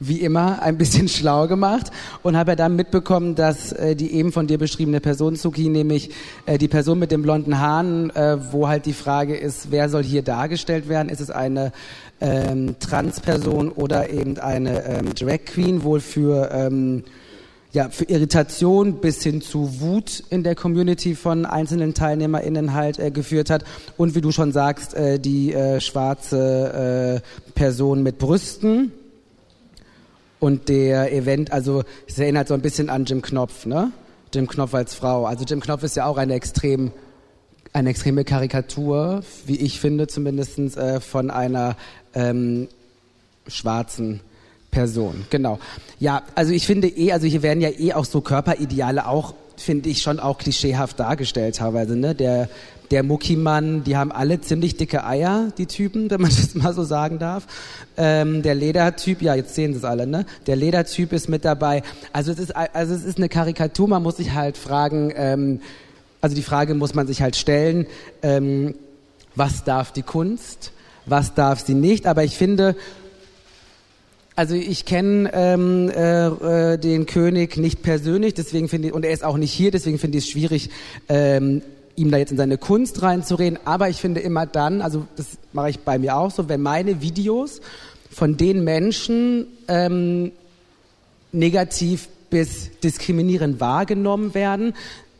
wie immer ein bisschen schlau gemacht und habe ja dann mitbekommen, dass äh, die eben von dir beschriebene Person Suki, nämlich äh, die Person mit den blonden Haaren, äh, wo halt die Frage ist, wer soll hier dargestellt werden? Ist es eine ähm, Transperson oder eben eine ähm, Drag Queen, wohl für ähm, ja, für Irritation bis hin zu Wut in der Community von einzelnen TeilnehmerInnen halt äh, geführt hat. Und wie du schon sagst, äh, die äh, schwarze äh, Person mit Brüsten. Und der Event, also es erinnert so ein bisschen an Jim Knopf, ne? Jim Knopf als Frau. Also Jim Knopf ist ja auch eine extrem eine extreme Karikatur, wie ich finde zumindestens äh, von einer ähm, schwarzen Person, genau. Ja, also ich finde eh, also hier werden ja eh auch so Körperideale auch, finde ich, schon auch klischeehaft dargestellt teilweise, ne? Der, der Muckimann, die haben alle ziemlich dicke Eier, die Typen, wenn man das mal so sagen darf. Ähm, der Ledertyp, ja, jetzt sehen sie es alle, ne? Der Ledertyp ist mit dabei. Also es ist, also es ist eine Karikatur, man muss sich halt fragen, ähm, also die Frage muss man sich halt stellen, ähm, was darf die Kunst, was darf sie nicht, aber ich finde, also ich kenne ähm, äh, äh, den König nicht persönlich, deswegen finde und er ist auch nicht hier, deswegen finde ich es schwierig, ähm, ihm da jetzt in seine Kunst reinzureden. Aber ich finde immer dann, also das mache ich bei mir auch so, wenn meine Videos von den Menschen ähm, negativ bis diskriminierend wahrgenommen werden,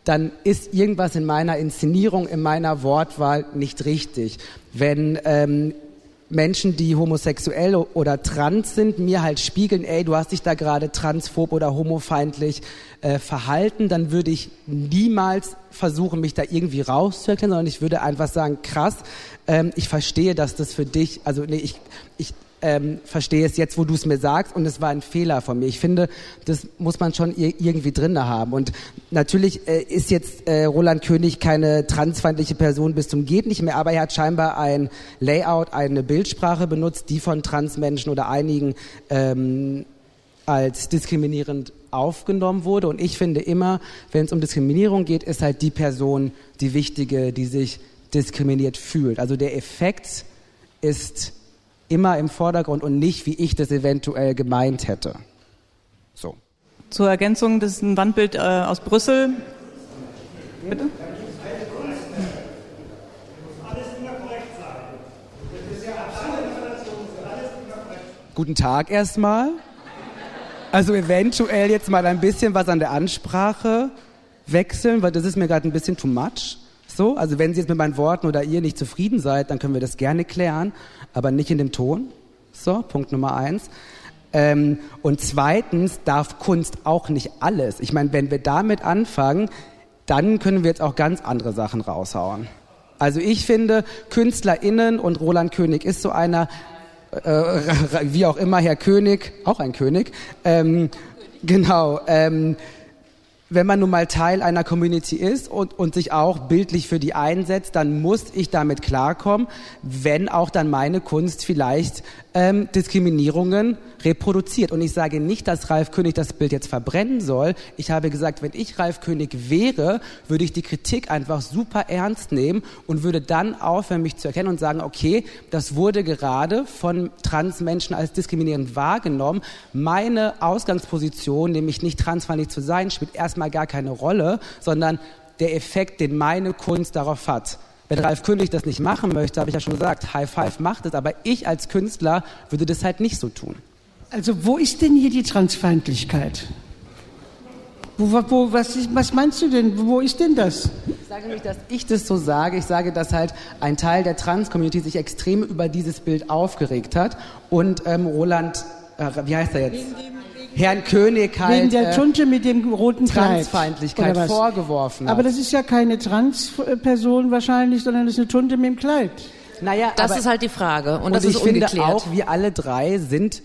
dann ist irgendwas in meiner Inszenierung, in meiner Wortwahl nicht richtig. Wenn ähm, Menschen, die homosexuell oder trans sind, mir halt spiegeln, ey, du hast dich da gerade transphob oder homofeindlich äh, verhalten, dann würde ich niemals versuchen, mich da irgendwie rauszuerklären, sondern ich würde einfach sagen, krass, ähm, ich verstehe, dass das für dich, also nee, ich, ich ähm, verstehe es jetzt, wo du es mir sagst und es war ein Fehler von mir. Ich finde, das muss man schon irgendwie drin haben. Und natürlich äh, ist jetzt äh, Roland König keine transfeindliche Person bis zum geht nicht mehr, aber er hat scheinbar ein Layout, eine Bildsprache benutzt, die von Transmenschen oder einigen ähm, als diskriminierend aufgenommen wurde. Und ich finde immer, wenn es um Diskriminierung geht, ist halt die Person die wichtige, die sich diskriminiert fühlt. Also der Effekt ist immer im Vordergrund und nicht, wie ich das eventuell gemeint hätte. So. Zur Ergänzung, das ist ein Wandbild äh, aus Brüssel. Bitte? Guten Tag erstmal. Also eventuell jetzt mal ein bisschen was an der Ansprache wechseln, weil das ist mir gerade ein bisschen too much. So, also wenn Sie jetzt mit meinen Worten oder ihr nicht zufrieden seid, dann können wir das gerne klären, aber nicht in dem Ton. So, Punkt Nummer eins. Ähm, und zweitens darf Kunst auch nicht alles. Ich meine, wenn wir damit anfangen, dann können wir jetzt auch ganz andere Sachen raushauen. Also ich finde, KünstlerInnen und Roland König ist so einer, äh, wie auch immer, Herr König, auch ein König, ähm, genau, ähm, wenn man nun mal Teil einer Community ist und, und sich auch bildlich für die einsetzt, dann muss ich damit klarkommen, wenn auch dann meine Kunst vielleicht ähm, Diskriminierungen reproduziert. Und ich sage nicht, dass Ralf König das Bild jetzt verbrennen soll. Ich habe gesagt, wenn ich Ralf König wäre, würde ich die Kritik einfach super ernst nehmen und würde dann aufhören, mich zu erkennen und sagen, okay, das wurde gerade von Transmenschen als diskriminierend wahrgenommen. Meine Ausgangsposition, nämlich nicht transfeindlich zu sein, spielt erstmal gar keine Rolle, sondern der Effekt, den meine Kunst darauf hat. Wenn Ralf König das nicht machen möchte, habe ich ja schon gesagt, High Five macht es, aber ich als Künstler würde das halt nicht so tun. Also wo ist denn hier die Transfeindlichkeit? Wo, wo, was, was, meinst du denn? Wo ist denn das? Ich sage nicht, dass ich das so sage. Ich sage, dass halt ein Teil der Trans-Community sich extrem über dieses Bild aufgeregt hat und ähm, Roland, äh, wie heißt er jetzt? Herrn König halt Wegen der äh, Tunte mit dem roten Transfeindlichkeit vorgeworfen hat. Aber das ist ja keine Transperson wahrscheinlich, sondern das ist eine Tunte mit dem Kleid. Naja, das aber, ist halt die Frage. Und, und das ich ist finde ungeklärt. auch, wir alle drei sind,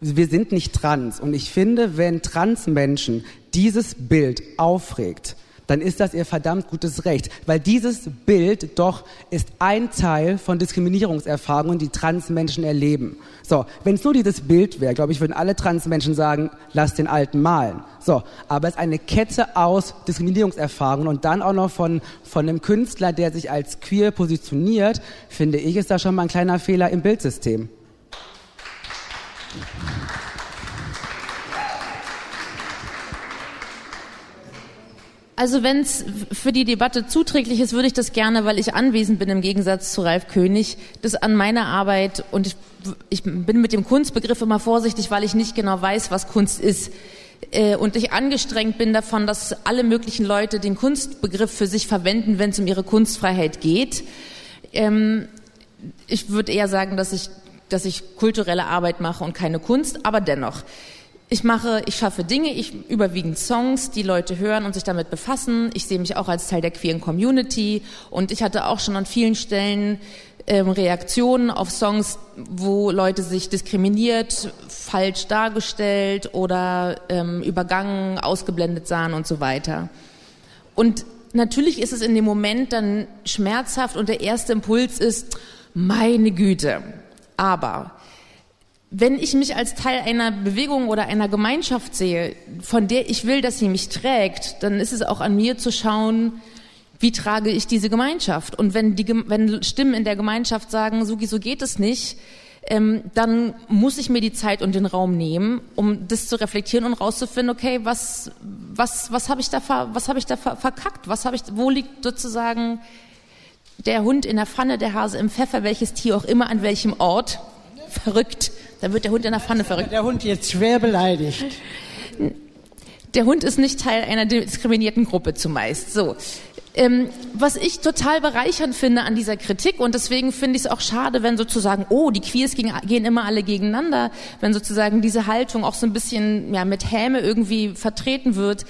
wir sind nicht trans. Und ich finde, wenn Transmenschen dieses Bild aufregt, dann ist das ihr verdammt gutes Recht. Weil dieses Bild doch ist ein Teil von Diskriminierungserfahrungen, die Transmenschen erleben. So, wenn es nur dieses Bild wäre, glaube ich, würden alle Transmenschen sagen, lass den Alten malen. So, aber es ist eine Kette aus Diskriminierungserfahrungen und dann auch noch von, von einem Künstler, der sich als queer positioniert, finde ich, ist da schon mal ein kleiner Fehler im Bildsystem. Also wenn es für die Debatte zuträglich ist, würde ich das gerne, weil ich anwesend bin im Gegensatz zu Ralf König, das an meiner Arbeit und ich, ich bin mit dem Kunstbegriff immer vorsichtig, weil ich nicht genau weiß, was Kunst ist. Äh, und ich angestrengt bin davon, dass alle möglichen Leute den Kunstbegriff für sich verwenden, wenn es um ihre Kunstfreiheit geht. Ähm, ich würde eher sagen, dass ich, dass ich kulturelle Arbeit mache und keine Kunst, aber dennoch. Ich mache, ich schaffe Dinge, ich überwiegend Songs, die Leute hören und sich damit befassen. Ich sehe mich auch als Teil der queeren Community und ich hatte auch schon an vielen Stellen ähm, Reaktionen auf Songs, wo Leute sich diskriminiert, falsch dargestellt oder ähm, übergangen, ausgeblendet sahen und so weiter. Und natürlich ist es in dem Moment dann schmerzhaft und der erste Impuls ist, meine Güte. Aber wenn ich mich als Teil einer Bewegung oder einer Gemeinschaft sehe, von der ich will, dass sie mich trägt, dann ist es auch an mir zu schauen, wie trage ich diese Gemeinschaft? Und wenn, die, wenn Stimmen in der Gemeinschaft sagen, so, so geht es nicht, ähm, dann muss ich mir die Zeit und den Raum nehmen, um das zu reflektieren und rauszufinden, okay, was, was, was habe ich da, was habe ich da verkackt? Was habe ich, wo liegt sozusagen der Hund in der Pfanne, der Hase im Pfeffer, welches Tier auch immer, an welchem Ort? Verrückt. Da wird der Hund in der Pfanne verrückt. Der Hund jetzt schwer beleidigt. Der Hund ist nicht Teil einer diskriminierten Gruppe zumeist. So. Ähm, was ich total bereichernd finde an dieser Kritik und deswegen finde ich es auch schade, wenn sozusagen, oh, die Queers gehen, gehen immer alle gegeneinander, wenn sozusagen diese Haltung auch so ein bisschen ja, mit Häme irgendwie vertreten wird.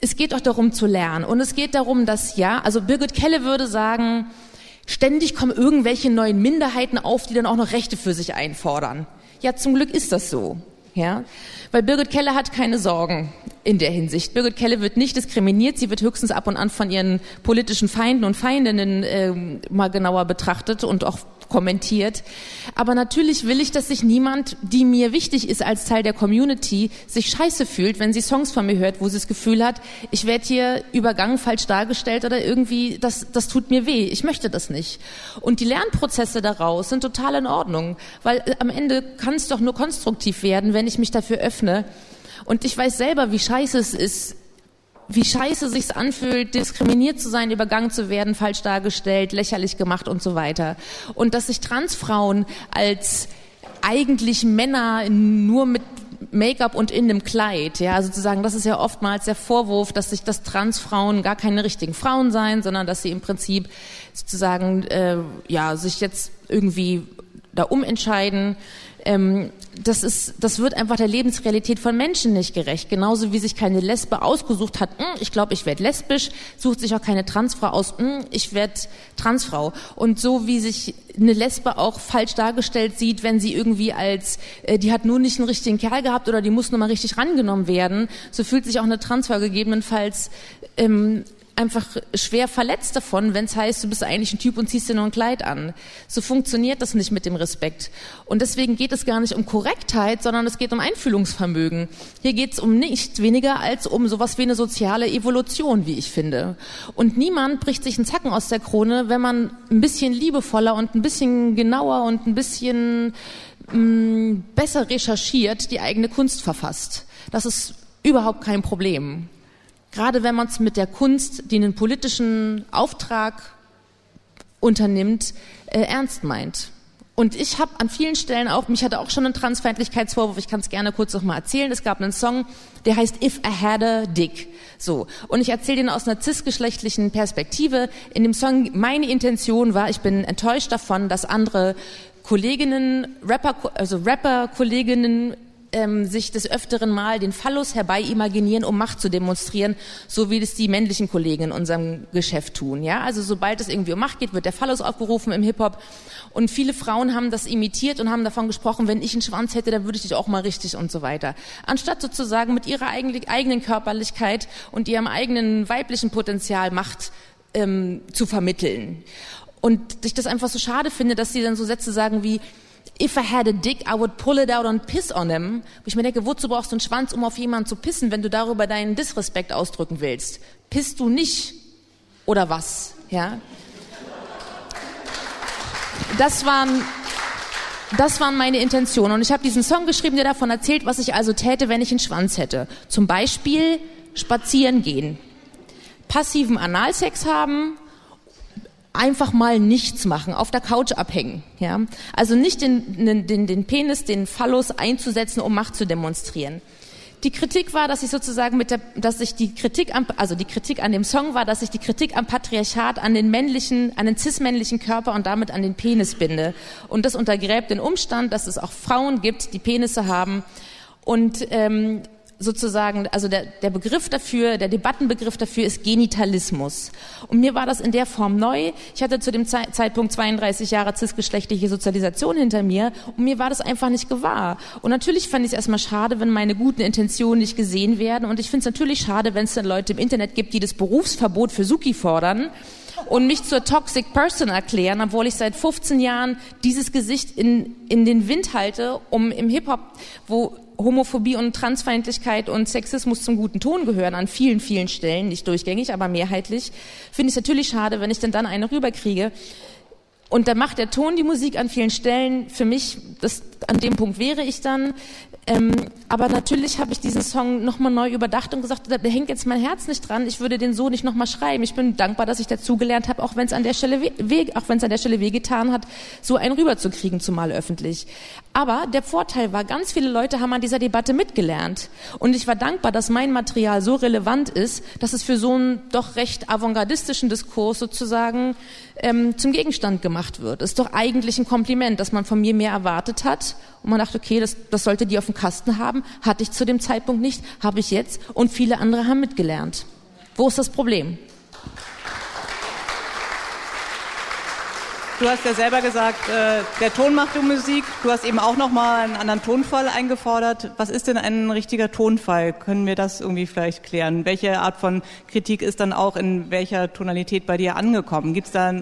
Es geht doch darum zu lernen und es geht darum, dass ja, also Birgit Kelle würde sagen, ständig kommen irgendwelche neuen Minderheiten auf, die dann auch noch Rechte für sich einfordern. Ja, zum Glück ist das so. Ja, weil Birgit Kelle hat keine Sorgen in der Hinsicht. Birgit Kelle wird nicht diskriminiert, sie wird höchstens ab und an von ihren politischen Feinden und Feindinnen äh, mal genauer betrachtet und auch kommentiert. Aber natürlich will ich, dass sich niemand, die mir wichtig ist als Teil der Community, sich scheiße fühlt, wenn sie Songs von mir hört, wo sie das Gefühl hat, ich werde hier übergangen, falsch dargestellt oder irgendwie, das, das tut mir weh. Ich möchte das nicht. Und die Lernprozesse daraus sind total in Ordnung, weil äh, am Ende kann es doch nur konstruktiv werden, wenn ich mich dafür öffne. Und ich weiß selber, wie scheiße es ist, wie scheiße sich's anfühlt, diskriminiert zu sein, übergangen zu werden, falsch dargestellt, lächerlich gemacht und so weiter. Und dass sich Transfrauen als eigentlich Männer nur mit Make-up und in einem Kleid, ja, sozusagen, das ist ja oftmals der Vorwurf, dass sich das Transfrauen gar keine richtigen Frauen seien, sondern dass sie im Prinzip sozusagen äh, ja sich jetzt irgendwie da umentscheiden. Ähm, das, ist, das wird einfach der Lebensrealität von Menschen nicht gerecht. Genauso wie sich keine Lesbe ausgesucht hat, hm, ich glaube, ich werde lesbisch, sucht sich auch keine Transfrau aus, hm, ich werde Transfrau. Und so wie sich eine Lesbe auch falsch dargestellt sieht, wenn sie irgendwie als, äh, die hat nur nicht einen richtigen Kerl gehabt oder die muss nur mal richtig rangenommen werden, so fühlt sich auch eine Transfrau gegebenenfalls ähm, einfach schwer verletzt davon, wenn es heißt, du bist eigentlich ein Typ und ziehst dir nur ein Kleid an. So funktioniert das nicht mit dem Respekt. Und deswegen geht es gar nicht um Korrektheit, sondern es geht um Einfühlungsvermögen. Hier geht es um nicht weniger als um sowas wie eine soziale Evolution, wie ich finde. Und niemand bricht sich einen Zacken aus der Krone, wenn man ein bisschen liebevoller und ein bisschen genauer und ein bisschen mh, besser recherchiert die eigene Kunst verfasst. Das ist überhaupt kein Problem gerade wenn man es mit der Kunst, die einen politischen Auftrag unternimmt, äh, ernst meint. Und ich habe an vielen Stellen auch, mich hatte auch schon einen Transfeindlichkeitsvorwurf, ich kann es gerne kurz noch mal erzählen. Es gab einen Song, der heißt If I Had a Dick. So. Und ich erzähle den aus einer cisgeschlechtlichen Perspektive. In dem Song, meine Intention war, ich bin enttäuscht davon, dass andere Kolleginnen, Rapper, also Rapper-Kolleginnen ähm, sich des öfteren Mal den Phallus herbei imaginieren, um Macht zu demonstrieren, so wie das die männlichen Kollegen in unserem Geschäft tun. Ja, also sobald es irgendwie um Macht geht, wird der Phallus aufgerufen im Hip Hop. Und viele Frauen haben das imitiert und haben davon gesprochen, wenn ich einen Schwanz hätte, dann würde ich dich auch mal richtig und so weiter. Anstatt sozusagen mit ihrer eigenen Körperlichkeit und ihrem eigenen weiblichen Potenzial Macht ähm, zu vermitteln. Und ich das einfach so schade finde, dass sie dann so Sätze sagen wie, if I had a dick, I would pull it out and piss on him. Wo ich mir denke, wozu brauchst du einen Schwanz, um auf jemanden zu pissen, wenn du darüber deinen Disrespekt ausdrücken willst? Pisst du nicht? Oder was? Ja? Das waren, das waren meine Intentionen. Und ich habe diesen Song geschrieben, der davon erzählt, was ich also täte, wenn ich einen Schwanz hätte. Zum Beispiel spazieren gehen, passiven Analsex haben, einfach mal nichts machen, auf der Couch abhängen. Ja? Also nicht den, den, den Penis, den Phallus einzusetzen, um Macht zu demonstrieren. Die Kritik war, dass ich sozusagen mit der, dass ich die Kritik am, also die Kritik an dem Song war, dass ich die Kritik am Patriarchat an den männlichen, an den cis-männlichen Körper und damit an den Penis binde. Und das untergräbt den Umstand, dass es auch Frauen gibt, die Penisse haben. Und ähm, sozusagen, also der, der Begriff dafür, der Debattenbegriff dafür ist Genitalismus. Und mir war das in der Form neu. Ich hatte zu dem Ze Zeitpunkt 32 Jahre cisgeschlechtliche Sozialisation hinter mir und mir war das einfach nicht gewahr. Und natürlich fand ich es erstmal schade, wenn meine guten Intentionen nicht gesehen werden. Und ich finde es natürlich schade, wenn es dann Leute im Internet gibt, die das Berufsverbot für Suki fordern und mich zur Toxic Person erklären, obwohl ich seit 15 Jahren dieses Gesicht in, in den Wind halte, um im Hip-Hop, wo Homophobie und Transfeindlichkeit und Sexismus zum guten Ton gehören an vielen, vielen Stellen, nicht durchgängig, aber mehrheitlich, finde ich es natürlich schade, wenn ich dann dann eine rüberkriege. Und da macht der Ton die Musik an vielen Stellen. Für mich, das, an dem Punkt wäre ich dann. Ähm, aber natürlich habe ich diesen Song nochmal neu überdacht und gesagt, da, hängt jetzt mein Herz nicht dran. Ich würde den so nicht nochmal schreiben. Ich bin dankbar, dass ich dazugelernt habe, auch wenn es an der Stelle weh, auch wenn es an der Stelle wehgetan hat, so einen rüberzukriegen, zumal öffentlich. Aber der Vorteil war, ganz viele Leute haben an dieser Debatte mitgelernt. Und ich war dankbar, dass mein Material so relevant ist, dass es für so einen doch recht avantgardistischen Diskurs sozusagen ähm, zum Gegenstand gemacht wird. Ist doch eigentlich ein Kompliment, dass man von mir mehr erwartet hat. Und man dachte, okay, das, das sollte die auf dem Kasten haben. Hatte ich zu dem Zeitpunkt nicht, habe ich jetzt. Und viele andere haben mitgelernt. Wo ist das Problem? Du hast ja selber gesagt, äh, der Ton macht die Musik. Du hast eben auch nochmal einen anderen Tonfall eingefordert. Was ist denn ein richtiger Tonfall? Können wir das irgendwie vielleicht klären? Welche Art von Kritik ist dann auch in welcher Tonalität bei dir angekommen? Gibt es da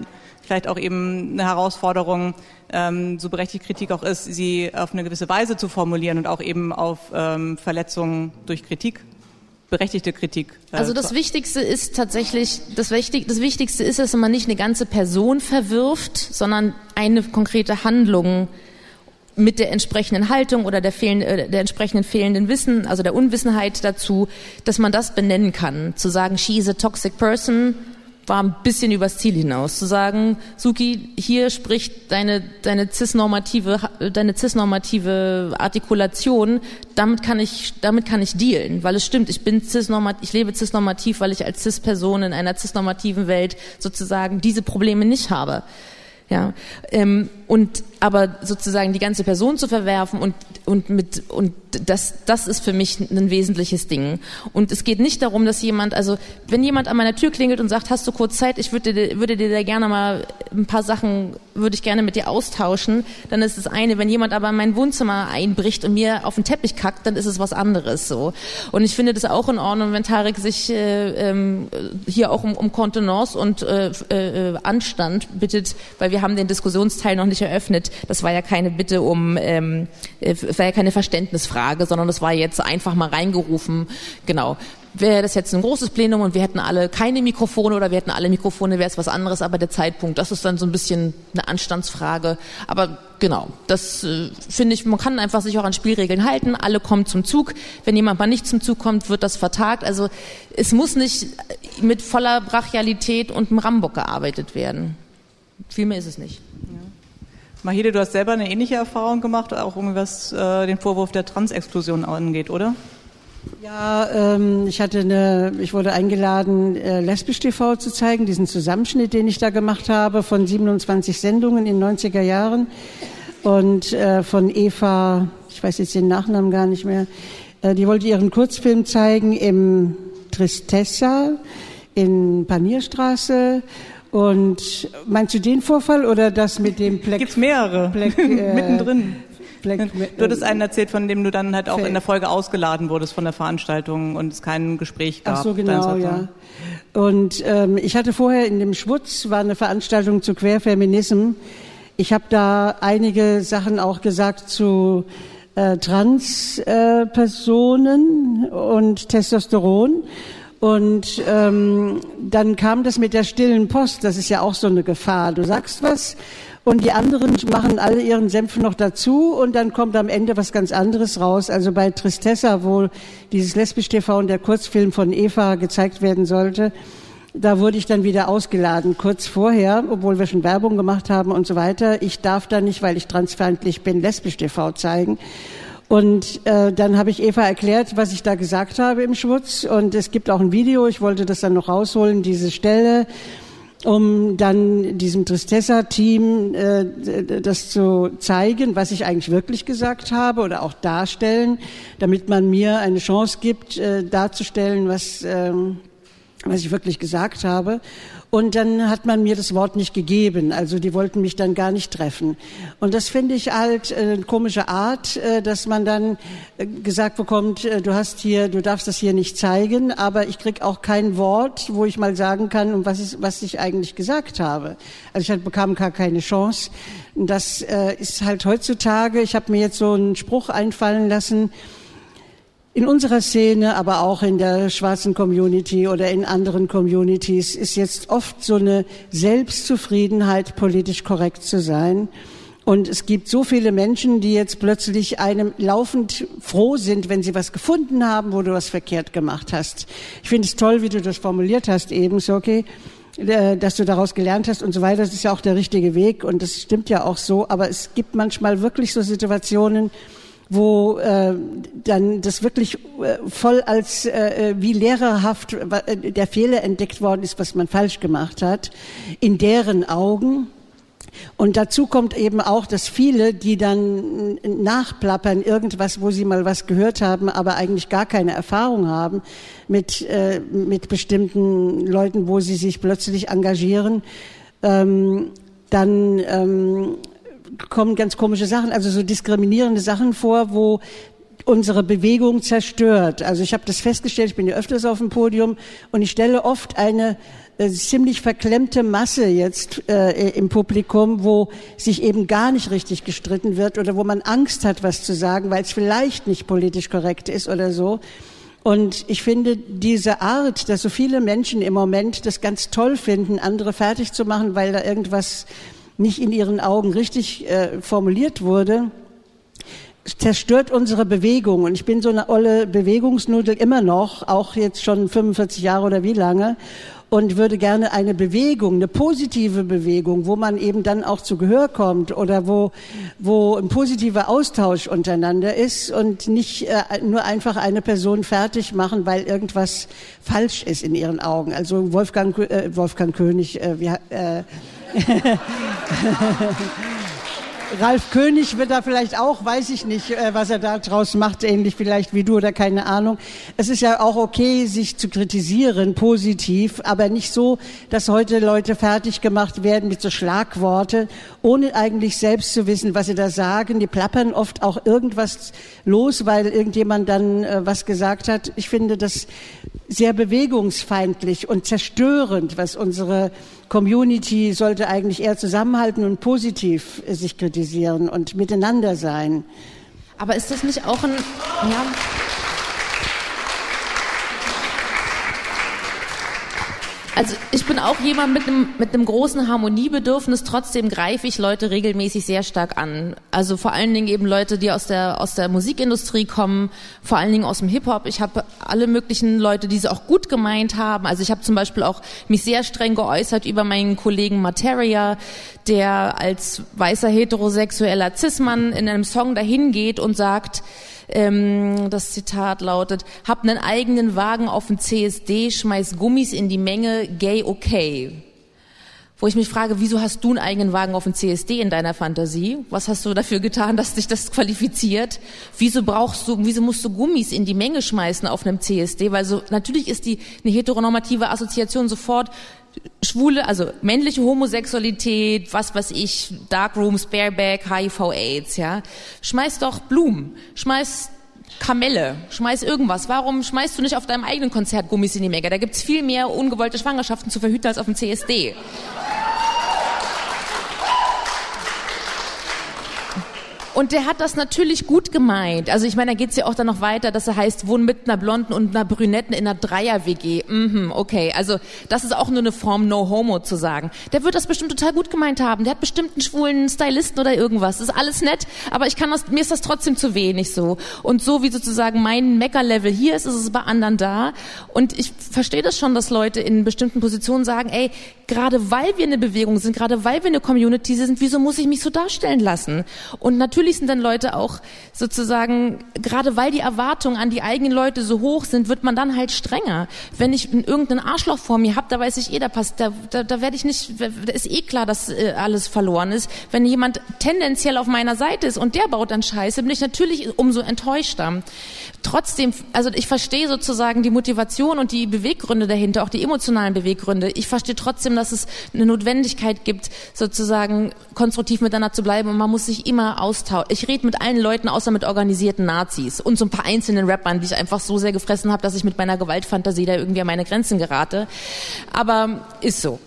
vielleicht auch eben eine Herausforderung, ähm, so berechtigt Kritik auch ist, sie auf eine gewisse Weise zu formulieren und auch eben auf ähm, Verletzungen durch Kritik berechtigte Kritik. Äh, also das Wichtigste ist tatsächlich, das, Wichtig, das Wichtigste ist, dass man nicht eine ganze Person verwirft, sondern eine konkrete Handlung mit der entsprechenden Haltung oder der, fehlende, äh, der entsprechenden fehlenden Wissen, also der Unwissenheit dazu, dass man das benennen kann. Zu sagen, she is a toxic person war ein bisschen übers Ziel hinaus. Zu sagen, Suki, hier spricht deine, deine cisnormative, deine cisnormative Artikulation, damit kann ich, damit kann ich dealen, weil es stimmt, ich bin cisnormativ, ich lebe cisnormativ, weil ich als cis-Person in einer cisnormativen Welt sozusagen diese Probleme nicht habe. Ja, ähm, und aber sozusagen die ganze Person zu verwerfen und und mit und das das ist für mich ein wesentliches Ding. Und es geht nicht darum, dass jemand, also wenn jemand an meiner Tür klingelt und sagt, hast du kurz Zeit, ich würde würde dir da gerne mal ein paar Sachen würde ich gerne mit dir austauschen, dann ist es eine. Wenn jemand aber in mein Wohnzimmer einbricht und mir auf den Teppich kackt, dann ist es was anderes so. Und ich finde das auch in Ordnung, wenn Tarek sich äh, ähm, hier auch um, um Kontenance und äh, äh, Anstand bittet, weil wir haben den Diskussionsteil noch nicht eröffnet. Das war ja keine Bitte um, ähm, äh, war ja keine Verständnisfrage, sondern das war jetzt einfach mal reingerufen. Genau wäre das jetzt ein großes Plenum und wir hätten alle keine Mikrofone oder wir hätten alle Mikrofone, wäre es was anderes, aber der Zeitpunkt, das ist dann so ein bisschen eine Anstandsfrage. Aber genau, das äh, finde ich, man kann einfach sich auch an Spielregeln halten, alle kommen zum Zug. Wenn jemand mal nicht zum Zug kommt, wird das vertagt. Also es muss nicht mit voller Brachialität und einem Rambock gearbeitet werden. Viel mehr ist es nicht. Ja. Mahide, du hast selber eine ähnliche Erfahrung gemacht, auch was äh, den Vorwurf der Transexklusion angeht, oder? Ja, ähm, ich hatte eine, ich wurde eingeladen, äh, Lesbisch TV zu zeigen, diesen Zusammenschnitt, den ich da gemacht habe von 27 Sendungen in den 90er Jahren und äh, von Eva, ich weiß jetzt den Nachnamen gar nicht mehr, äh, die wollte ihren Kurzfilm zeigen im Tristessa in Panierstraße. Und meinst du den Vorfall oder das mit dem Black? Gibt's mehrere. Black, äh, Mittendrin. Black, du hattest einen erzählt, von dem du dann halt auch in der Folge ausgeladen wurdest von der Veranstaltung und es kein Gespräch gab. Ach so, genau, ja. Und ähm, ich hatte vorher in dem Schwutz, war eine Veranstaltung zu Querfeminism. Ich habe da einige Sachen auch gesagt zu äh, Transpersonen äh, und Testosteron. Und ähm, dann kam das mit der stillen Post. Das ist ja auch so eine Gefahr. Du sagst was und die anderen machen alle ihren Senf noch dazu und dann kommt am Ende was ganz anderes raus. Also bei Tristessa, wo dieses Lesbisch TV und der Kurzfilm von Eva gezeigt werden sollte, da wurde ich dann wieder ausgeladen, kurz vorher, obwohl wir schon Werbung gemacht haben und so weiter. Ich darf da nicht, weil ich transfeindlich bin, Lesbisch TV zeigen. Und äh, dann habe ich Eva erklärt, was ich da gesagt habe im Schwutz. Und es gibt auch ein Video, ich wollte das dann noch rausholen, diese Stelle, um dann diesem Tristessa-Team äh, das zu zeigen, was ich eigentlich wirklich gesagt habe oder auch darstellen, damit man mir eine Chance gibt, äh, darzustellen, was, äh, was ich wirklich gesagt habe. Und dann hat man mir das Wort nicht gegeben. Also die wollten mich dann gar nicht treffen. Und das finde ich halt äh, eine komische Art, äh, dass man dann äh, gesagt bekommt, du hast hier, du darfst das hier nicht zeigen, aber ich krieg auch kein Wort, wo ich mal sagen kann, um was, ist, was ich eigentlich gesagt habe. Also ich bekam gar keine Chance. Das ist halt heutzutage, ich habe mir jetzt so einen Spruch einfallen lassen, in unserer Szene, aber auch in der schwarzen Community oder in anderen Communities ist jetzt oft so eine Selbstzufriedenheit, politisch korrekt zu sein. Und es gibt so viele Menschen, die jetzt plötzlich einem laufend froh sind, wenn sie was gefunden haben, wo du was verkehrt gemacht hast. Ich finde es toll, wie du das formuliert hast eben, so okay, äh, dass du daraus gelernt hast und so weiter. Das ist ja auch der richtige Weg und das stimmt ja auch so. Aber es gibt manchmal wirklich so Situationen, wo äh, dann das wirklich äh, voll als äh, wie lehrerhaft äh, der Fehler entdeckt worden ist, was man falsch gemacht hat, in deren Augen. Und dazu kommt eben auch, dass viele, die dann nachplappern, irgendwas, wo sie mal was gehört haben, aber eigentlich gar keine Erfahrung haben mit, äh, mit bestimmten Leuten, wo sie sich plötzlich engagieren, ähm, dann ähm, kommen ganz komische Sachen, also so diskriminierende Sachen vor, wo unsere Bewegung zerstört. Also ich habe das festgestellt, ich bin ja öfters auf dem Podium und ich stelle oft eine äh, ziemlich verklemmte Masse jetzt äh, im Publikum, wo sich eben gar nicht richtig gestritten wird oder wo man Angst hat, was zu sagen, weil es vielleicht nicht politisch korrekt ist oder so. Und ich finde diese Art, dass so viele Menschen im Moment das ganz toll finden, andere fertig zu machen, weil da irgendwas nicht in ihren Augen richtig äh, formuliert wurde, zerstört unsere Bewegung. Und ich bin so eine olle Bewegungsnudel immer noch, auch jetzt schon 45 Jahre oder wie lange, und würde gerne eine Bewegung, eine positive Bewegung, wo man eben dann auch zu Gehör kommt oder wo, wo ein positiver Austausch untereinander ist und nicht äh, nur einfach eine Person fertig machen, weil irgendwas falsch ist in ihren Augen. Also Wolfgang, äh, Wolfgang König, äh, wir, äh, Ralf König wird da vielleicht auch, weiß ich nicht, äh, was er da draus macht, ähnlich vielleicht wie du oder keine Ahnung. Es ist ja auch okay, sich zu kritisieren, positiv, aber nicht so, dass heute Leute fertig gemacht werden mit so Schlagworte, ohne eigentlich selbst zu wissen, was sie da sagen. Die plappern oft auch irgendwas los, weil irgendjemand dann äh, was gesagt hat. Ich finde das sehr bewegungsfeindlich und zerstörend, was unsere Community sollte eigentlich eher zusammenhalten und positiv sich kritisieren und miteinander sein. Aber ist das nicht auch ein, ja, Also ich bin auch jemand mit einem, mit einem großen Harmoniebedürfnis, trotzdem greife ich Leute regelmäßig sehr stark an. Also vor allen Dingen eben Leute, die aus der, aus der Musikindustrie kommen, vor allen Dingen aus dem Hip-Hop. Ich habe alle möglichen Leute, die sie auch gut gemeint haben. Also ich habe zum Beispiel auch mich sehr streng geäußert über meinen Kollegen Materia, der als weißer heterosexueller Cis-Mann in einem Song dahin geht und sagt, ähm, das Zitat lautet, hab einen eigenen Wagen auf dem CSD, schmeiß Gummis in die Menge, gay okay. wo ich mich frage, wieso hast du einen eigenen Wagen auf dem CSD in deiner Fantasie? Was hast du dafür getan, dass dich das qualifiziert? Wieso brauchst du, wieso musst du Gummis in die Menge schmeißen auf einem CSD? Weil so, natürlich ist die, eine heteronormative Assoziation sofort schwule, also männliche Homosexualität, was weiß ich, Darkrooms, Bareback, HIV, AIDS, ja. Schmeiß doch Blumen, schmeiß Kamelle, schmeiß irgendwas. Warum schmeißt du nicht auf deinem eigenen Konzert Gummis in die Menge? Da gibt's viel mehr ungewollte Schwangerschaften zu verhüten als auf dem CSD. Und der hat das natürlich gut gemeint. Also ich meine, da geht's ja auch dann noch weiter, dass er heißt, wohnen mit einer Blonden und einer Brünetten in einer Dreier-WG. Mhm, okay, also das ist auch nur eine Form No Homo zu sagen. Der wird das bestimmt total gut gemeint haben. Der hat bestimmt einen schwulen Stylisten oder irgendwas. Das ist alles nett, aber ich kann das, mir ist das trotzdem zu wenig so. Und so wie sozusagen mein Mecker-Level hier ist, ist es bei anderen da. Und ich verstehe das schon, dass Leute in bestimmten Positionen sagen, ey, gerade weil wir eine Bewegung sind, gerade weil wir eine Community sind, wieso muss ich mich so darstellen lassen? Und natürlich sind dann Leute auch sozusagen, gerade weil die Erwartungen an die eigenen Leute so hoch sind, wird man dann halt strenger. Wenn ich irgendeinen Arschloch vor mir habe, da weiß ich eh, da passt, da, da, da werde ich nicht, da ist eh klar, dass äh, alles verloren ist. Wenn jemand tendenziell auf meiner Seite ist und der baut dann Scheiße, bin ich natürlich umso enttäuschter. Trotzdem, also ich verstehe sozusagen die Motivation und die Beweggründe dahinter, auch die emotionalen Beweggründe. Ich verstehe trotzdem, dass es eine Notwendigkeit gibt, sozusagen konstruktiv miteinander zu bleiben und man muss sich immer austauschen. Ich rede mit allen Leuten, außer mit organisierten Nazis und so ein paar einzelnen Rappern, die ich einfach so sehr gefressen habe, dass ich mit meiner Gewaltfantasie da irgendwie an meine Grenzen gerate. Aber ist so.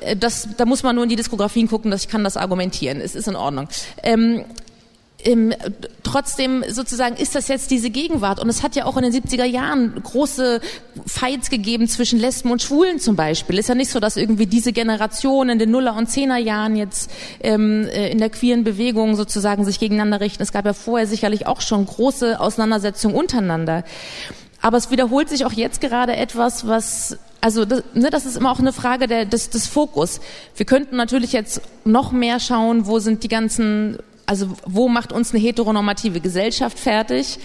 Äh, das, da muss man nur in die Diskografien gucken, dass ich kann das argumentieren. Es ist in Ordnung. Ähm, ähm, trotzdem sozusagen ist das jetzt diese Gegenwart. Und es hat ja auch in den 70er Jahren große Fights gegeben zwischen Lesben und Schwulen zum Beispiel. Ist ja nicht so, dass irgendwie diese Generation in den Nuller- und Zehnerjahren jetzt ähm, äh, in der queeren Bewegung sozusagen sich gegeneinander richten. Es gab ja vorher sicherlich auch schon große Auseinandersetzungen untereinander. Aber es wiederholt sich auch jetzt gerade etwas, was also das, ne, das ist immer auch eine Frage der, des, des Fokus. Wir könnten natürlich jetzt noch mehr schauen, wo sind die ganzen also wo macht uns eine heteronormative Gesellschaft fertig?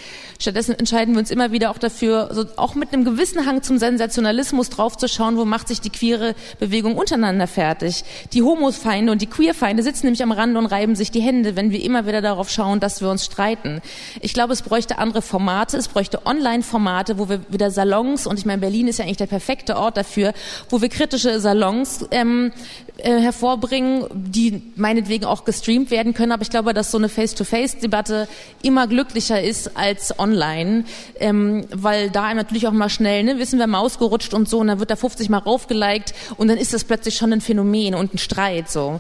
Stattdessen entscheiden wir uns immer wieder auch dafür, so auch mit einem gewissen Hang zum Sensationalismus draufzuschauen, wo macht sich die queere Bewegung untereinander fertig. Die Homofeinde und die Queerfeinde sitzen nämlich am Rand und reiben sich die Hände, wenn wir immer wieder darauf schauen, dass wir uns streiten. Ich glaube, es bräuchte andere Formate, es bräuchte Online-Formate, wo wir wieder Salons, und ich meine, Berlin ist ja eigentlich der perfekte Ort dafür, wo wir kritische Salons ähm, äh, hervorbringen, die meinetwegen auch gestreamt werden können. Aber ich glaube, dass so eine Face-to-Face-Debatte immer glücklicher ist als online, ähm, weil da natürlich auch mal schnell, ne, wissen wir, Maus gerutscht und so, und dann wird da 50 mal raufgeliked und dann ist das plötzlich schon ein Phänomen und ein Streit so.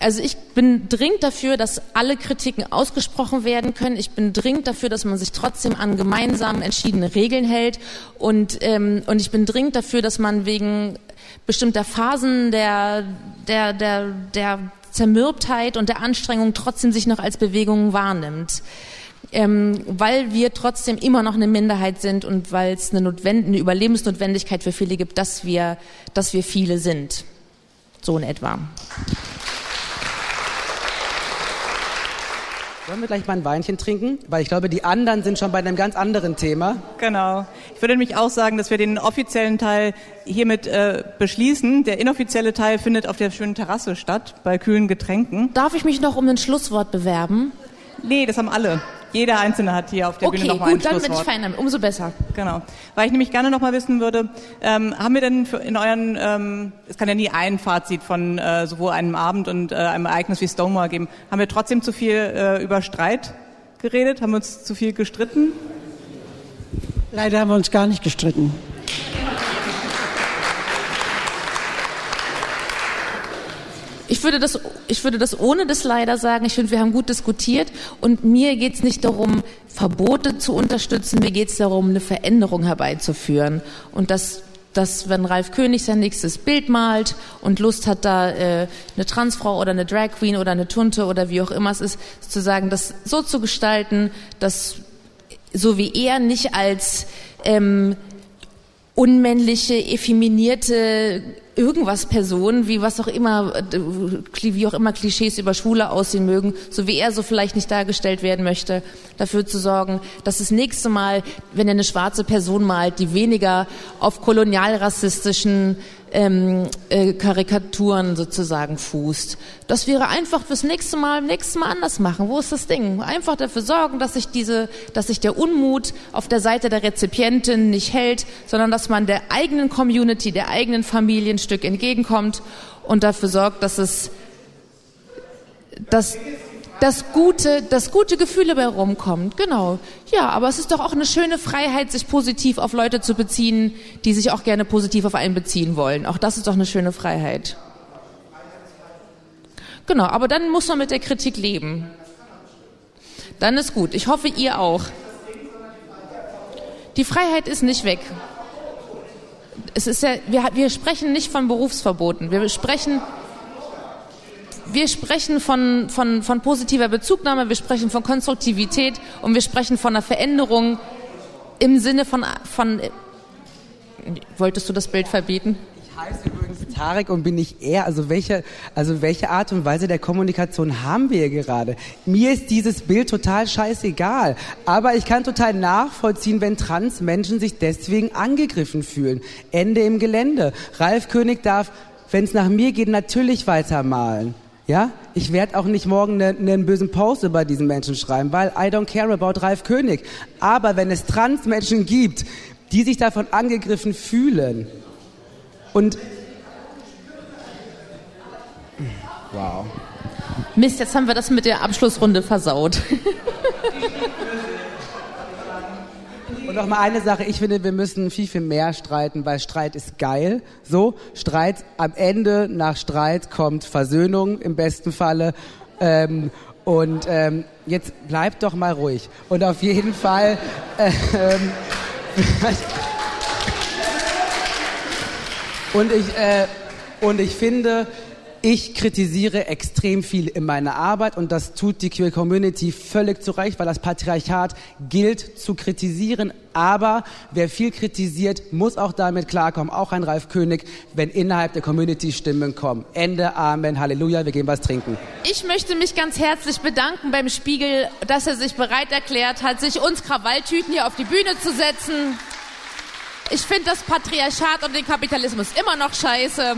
Also ich bin dringend dafür, dass alle Kritiken ausgesprochen werden können. Ich bin dringend dafür, dass man sich trotzdem an gemeinsam entschiedene Regeln hält. Und, ähm, und ich bin dringend dafür, dass man wegen bestimmter Phasen der, der, der, der Zermürbtheit und der Anstrengung trotzdem sich noch als Bewegung wahrnimmt. Ähm, weil wir trotzdem immer noch eine Minderheit sind und weil es eine, eine Überlebensnotwendigkeit für viele gibt, dass wir, dass wir viele sind. So in etwa. Wollen wir gleich mal ein Weinchen trinken? Weil ich glaube, die anderen sind schon bei einem ganz anderen Thema. Genau. Ich würde nämlich auch sagen, dass wir den offiziellen Teil hiermit äh, beschließen. Der inoffizielle Teil findet auf der schönen Terrasse statt, bei kühlen Getränken. Darf ich mich noch um ein Schlusswort bewerben? Nee, das haben alle. Jeder Einzelne hat hier auf der okay, Bühne nochmal ein gut, dann bin ich fein damit. Umso besser. Genau. Weil ich nämlich gerne nochmal wissen würde, ähm, haben wir denn in euren, ähm, es kann ja nie ein Fazit von äh, sowohl einem Abend und äh, einem Ereignis wie Stonewall geben, haben wir trotzdem zu viel äh, über Streit geredet? Haben wir uns zu viel gestritten? Leider haben wir uns gar nicht gestritten. Ich würde, das, ich würde das ohne das leider sagen. Ich finde, wir haben gut diskutiert und mir geht es nicht darum, Verbote zu unterstützen, mir geht es darum, eine Veränderung herbeizuführen. Und das dass wenn Ralf König sein nächstes Bild malt und Lust hat, da äh, eine Transfrau oder eine Drag Queen oder eine Tunte oder wie auch immer es ist, sozusagen das so zu gestalten, dass so wie er nicht als ähm, unmännliche, effeminierte irgendwas Person, wie was auch immer, wie auch immer Klischees über Schwule aussehen mögen, so wie er so vielleicht nicht dargestellt werden möchte, dafür zu sorgen, dass das nächste Mal, wenn er eine schwarze Person malt, die weniger auf kolonialrassistischen ähm, äh, Karikaturen sozusagen fußt. Das wäre einfach fürs nächste Mal, nächstes Mal anders machen. Wo ist das Ding? Einfach dafür sorgen, dass sich diese, dass sich der Unmut auf der Seite der Rezipientin nicht hält, sondern dass man der eigenen Community, der eigenen Familie ein Stück entgegenkommt und dafür sorgt, dass es, dass das gute, das gute Gefühl dabei rumkommt. Genau. Ja, aber es ist doch auch eine schöne Freiheit, sich positiv auf Leute zu beziehen, die sich auch gerne positiv auf einen beziehen wollen. Auch das ist doch eine schöne Freiheit. Genau, aber dann muss man mit der Kritik leben. Dann ist gut. Ich hoffe, ihr auch. Die Freiheit ist nicht weg. Es ist ja, wir, wir sprechen nicht von Berufsverboten. Wir sprechen wir sprechen von, von, von positiver Bezugnahme, wir sprechen von Konstruktivität und wir sprechen von einer Veränderung im Sinne von, von wolltest du das Bild verbieten? Ich heiße übrigens Tarek und bin ich eher, also welche, also welche Art und Weise der Kommunikation haben wir gerade? Mir ist dieses Bild total scheißegal, aber ich kann total nachvollziehen, wenn Transmenschen sich deswegen angegriffen fühlen. Ende im Gelände. Ralf König darf, wenn es nach mir geht, natürlich weitermalen. Ja, ich werde auch nicht morgen einen ne, bösen Post über diesen Menschen schreiben, weil I don't care about Ralf König. Aber wenn es Transmenschen gibt, die sich davon angegriffen fühlen und wow. Mist, jetzt haben wir das mit der Abschlussrunde versaut. Noch mal eine Sache, ich finde, wir müssen viel, viel mehr streiten, weil Streit ist geil. So, Streit, am Ende nach Streit kommt Versöhnung im besten Falle. Ähm, und ähm, jetzt bleibt doch mal ruhig. Und auf jeden Fall. Äh, und ich äh, und ich finde, ich kritisiere extrem viel in meiner Arbeit und das tut die Queer Community völlig zu Recht, weil das Patriarchat gilt zu kritisieren. Aber wer viel kritisiert, muss auch damit klarkommen, auch ein Ralf König, wenn innerhalb der Community Stimmen kommen. Ende, Amen, Halleluja, wir gehen was trinken. Ich möchte mich ganz herzlich bedanken beim Spiegel, dass er sich bereit erklärt hat, sich uns Krawalltüten hier auf die Bühne zu setzen. Ich finde das Patriarchat und den Kapitalismus immer noch scheiße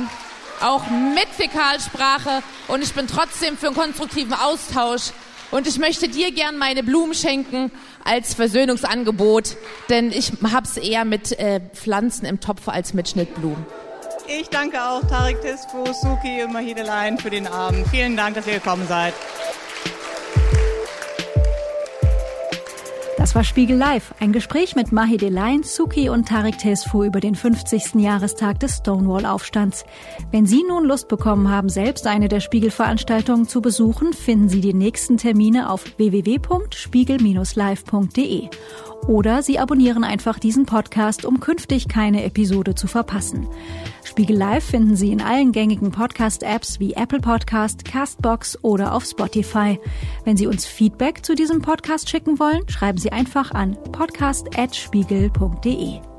auch mit Fäkalsprache und ich bin trotzdem für einen konstruktiven Austausch. Und ich möchte dir gern meine Blumen schenken als Versöhnungsangebot, denn ich hab's eher mit äh, Pflanzen im Topf als mit Schnittblumen. Ich danke auch Tarek Tisfu, Suki und Mahidelein für den Abend. Vielen Dank, dass ihr gekommen seid. Das war Spiegel Live, ein Gespräch mit Mahi Delain, Suki und Tarek Tesfu über den 50. Jahrestag des Stonewall-Aufstands. Wenn Sie nun Lust bekommen haben, selbst eine der Spiegel-Veranstaltungen zu besuchen, finden Sie die nächsten Termine auf www.spiegel-live.de. Oder Sie abonnieren einfach diesen Podcast, um künftig keine Episode zu verpassen. Spiegel Live finden Sie in allen gängigen Podcast-Apps wie Apple Podcast, Castbox oder auf Spotify. Wenn Sie uns Feedback zu diesem Podcast schicken wollen, schreiben Sie einfach an podcast.spiegel.de.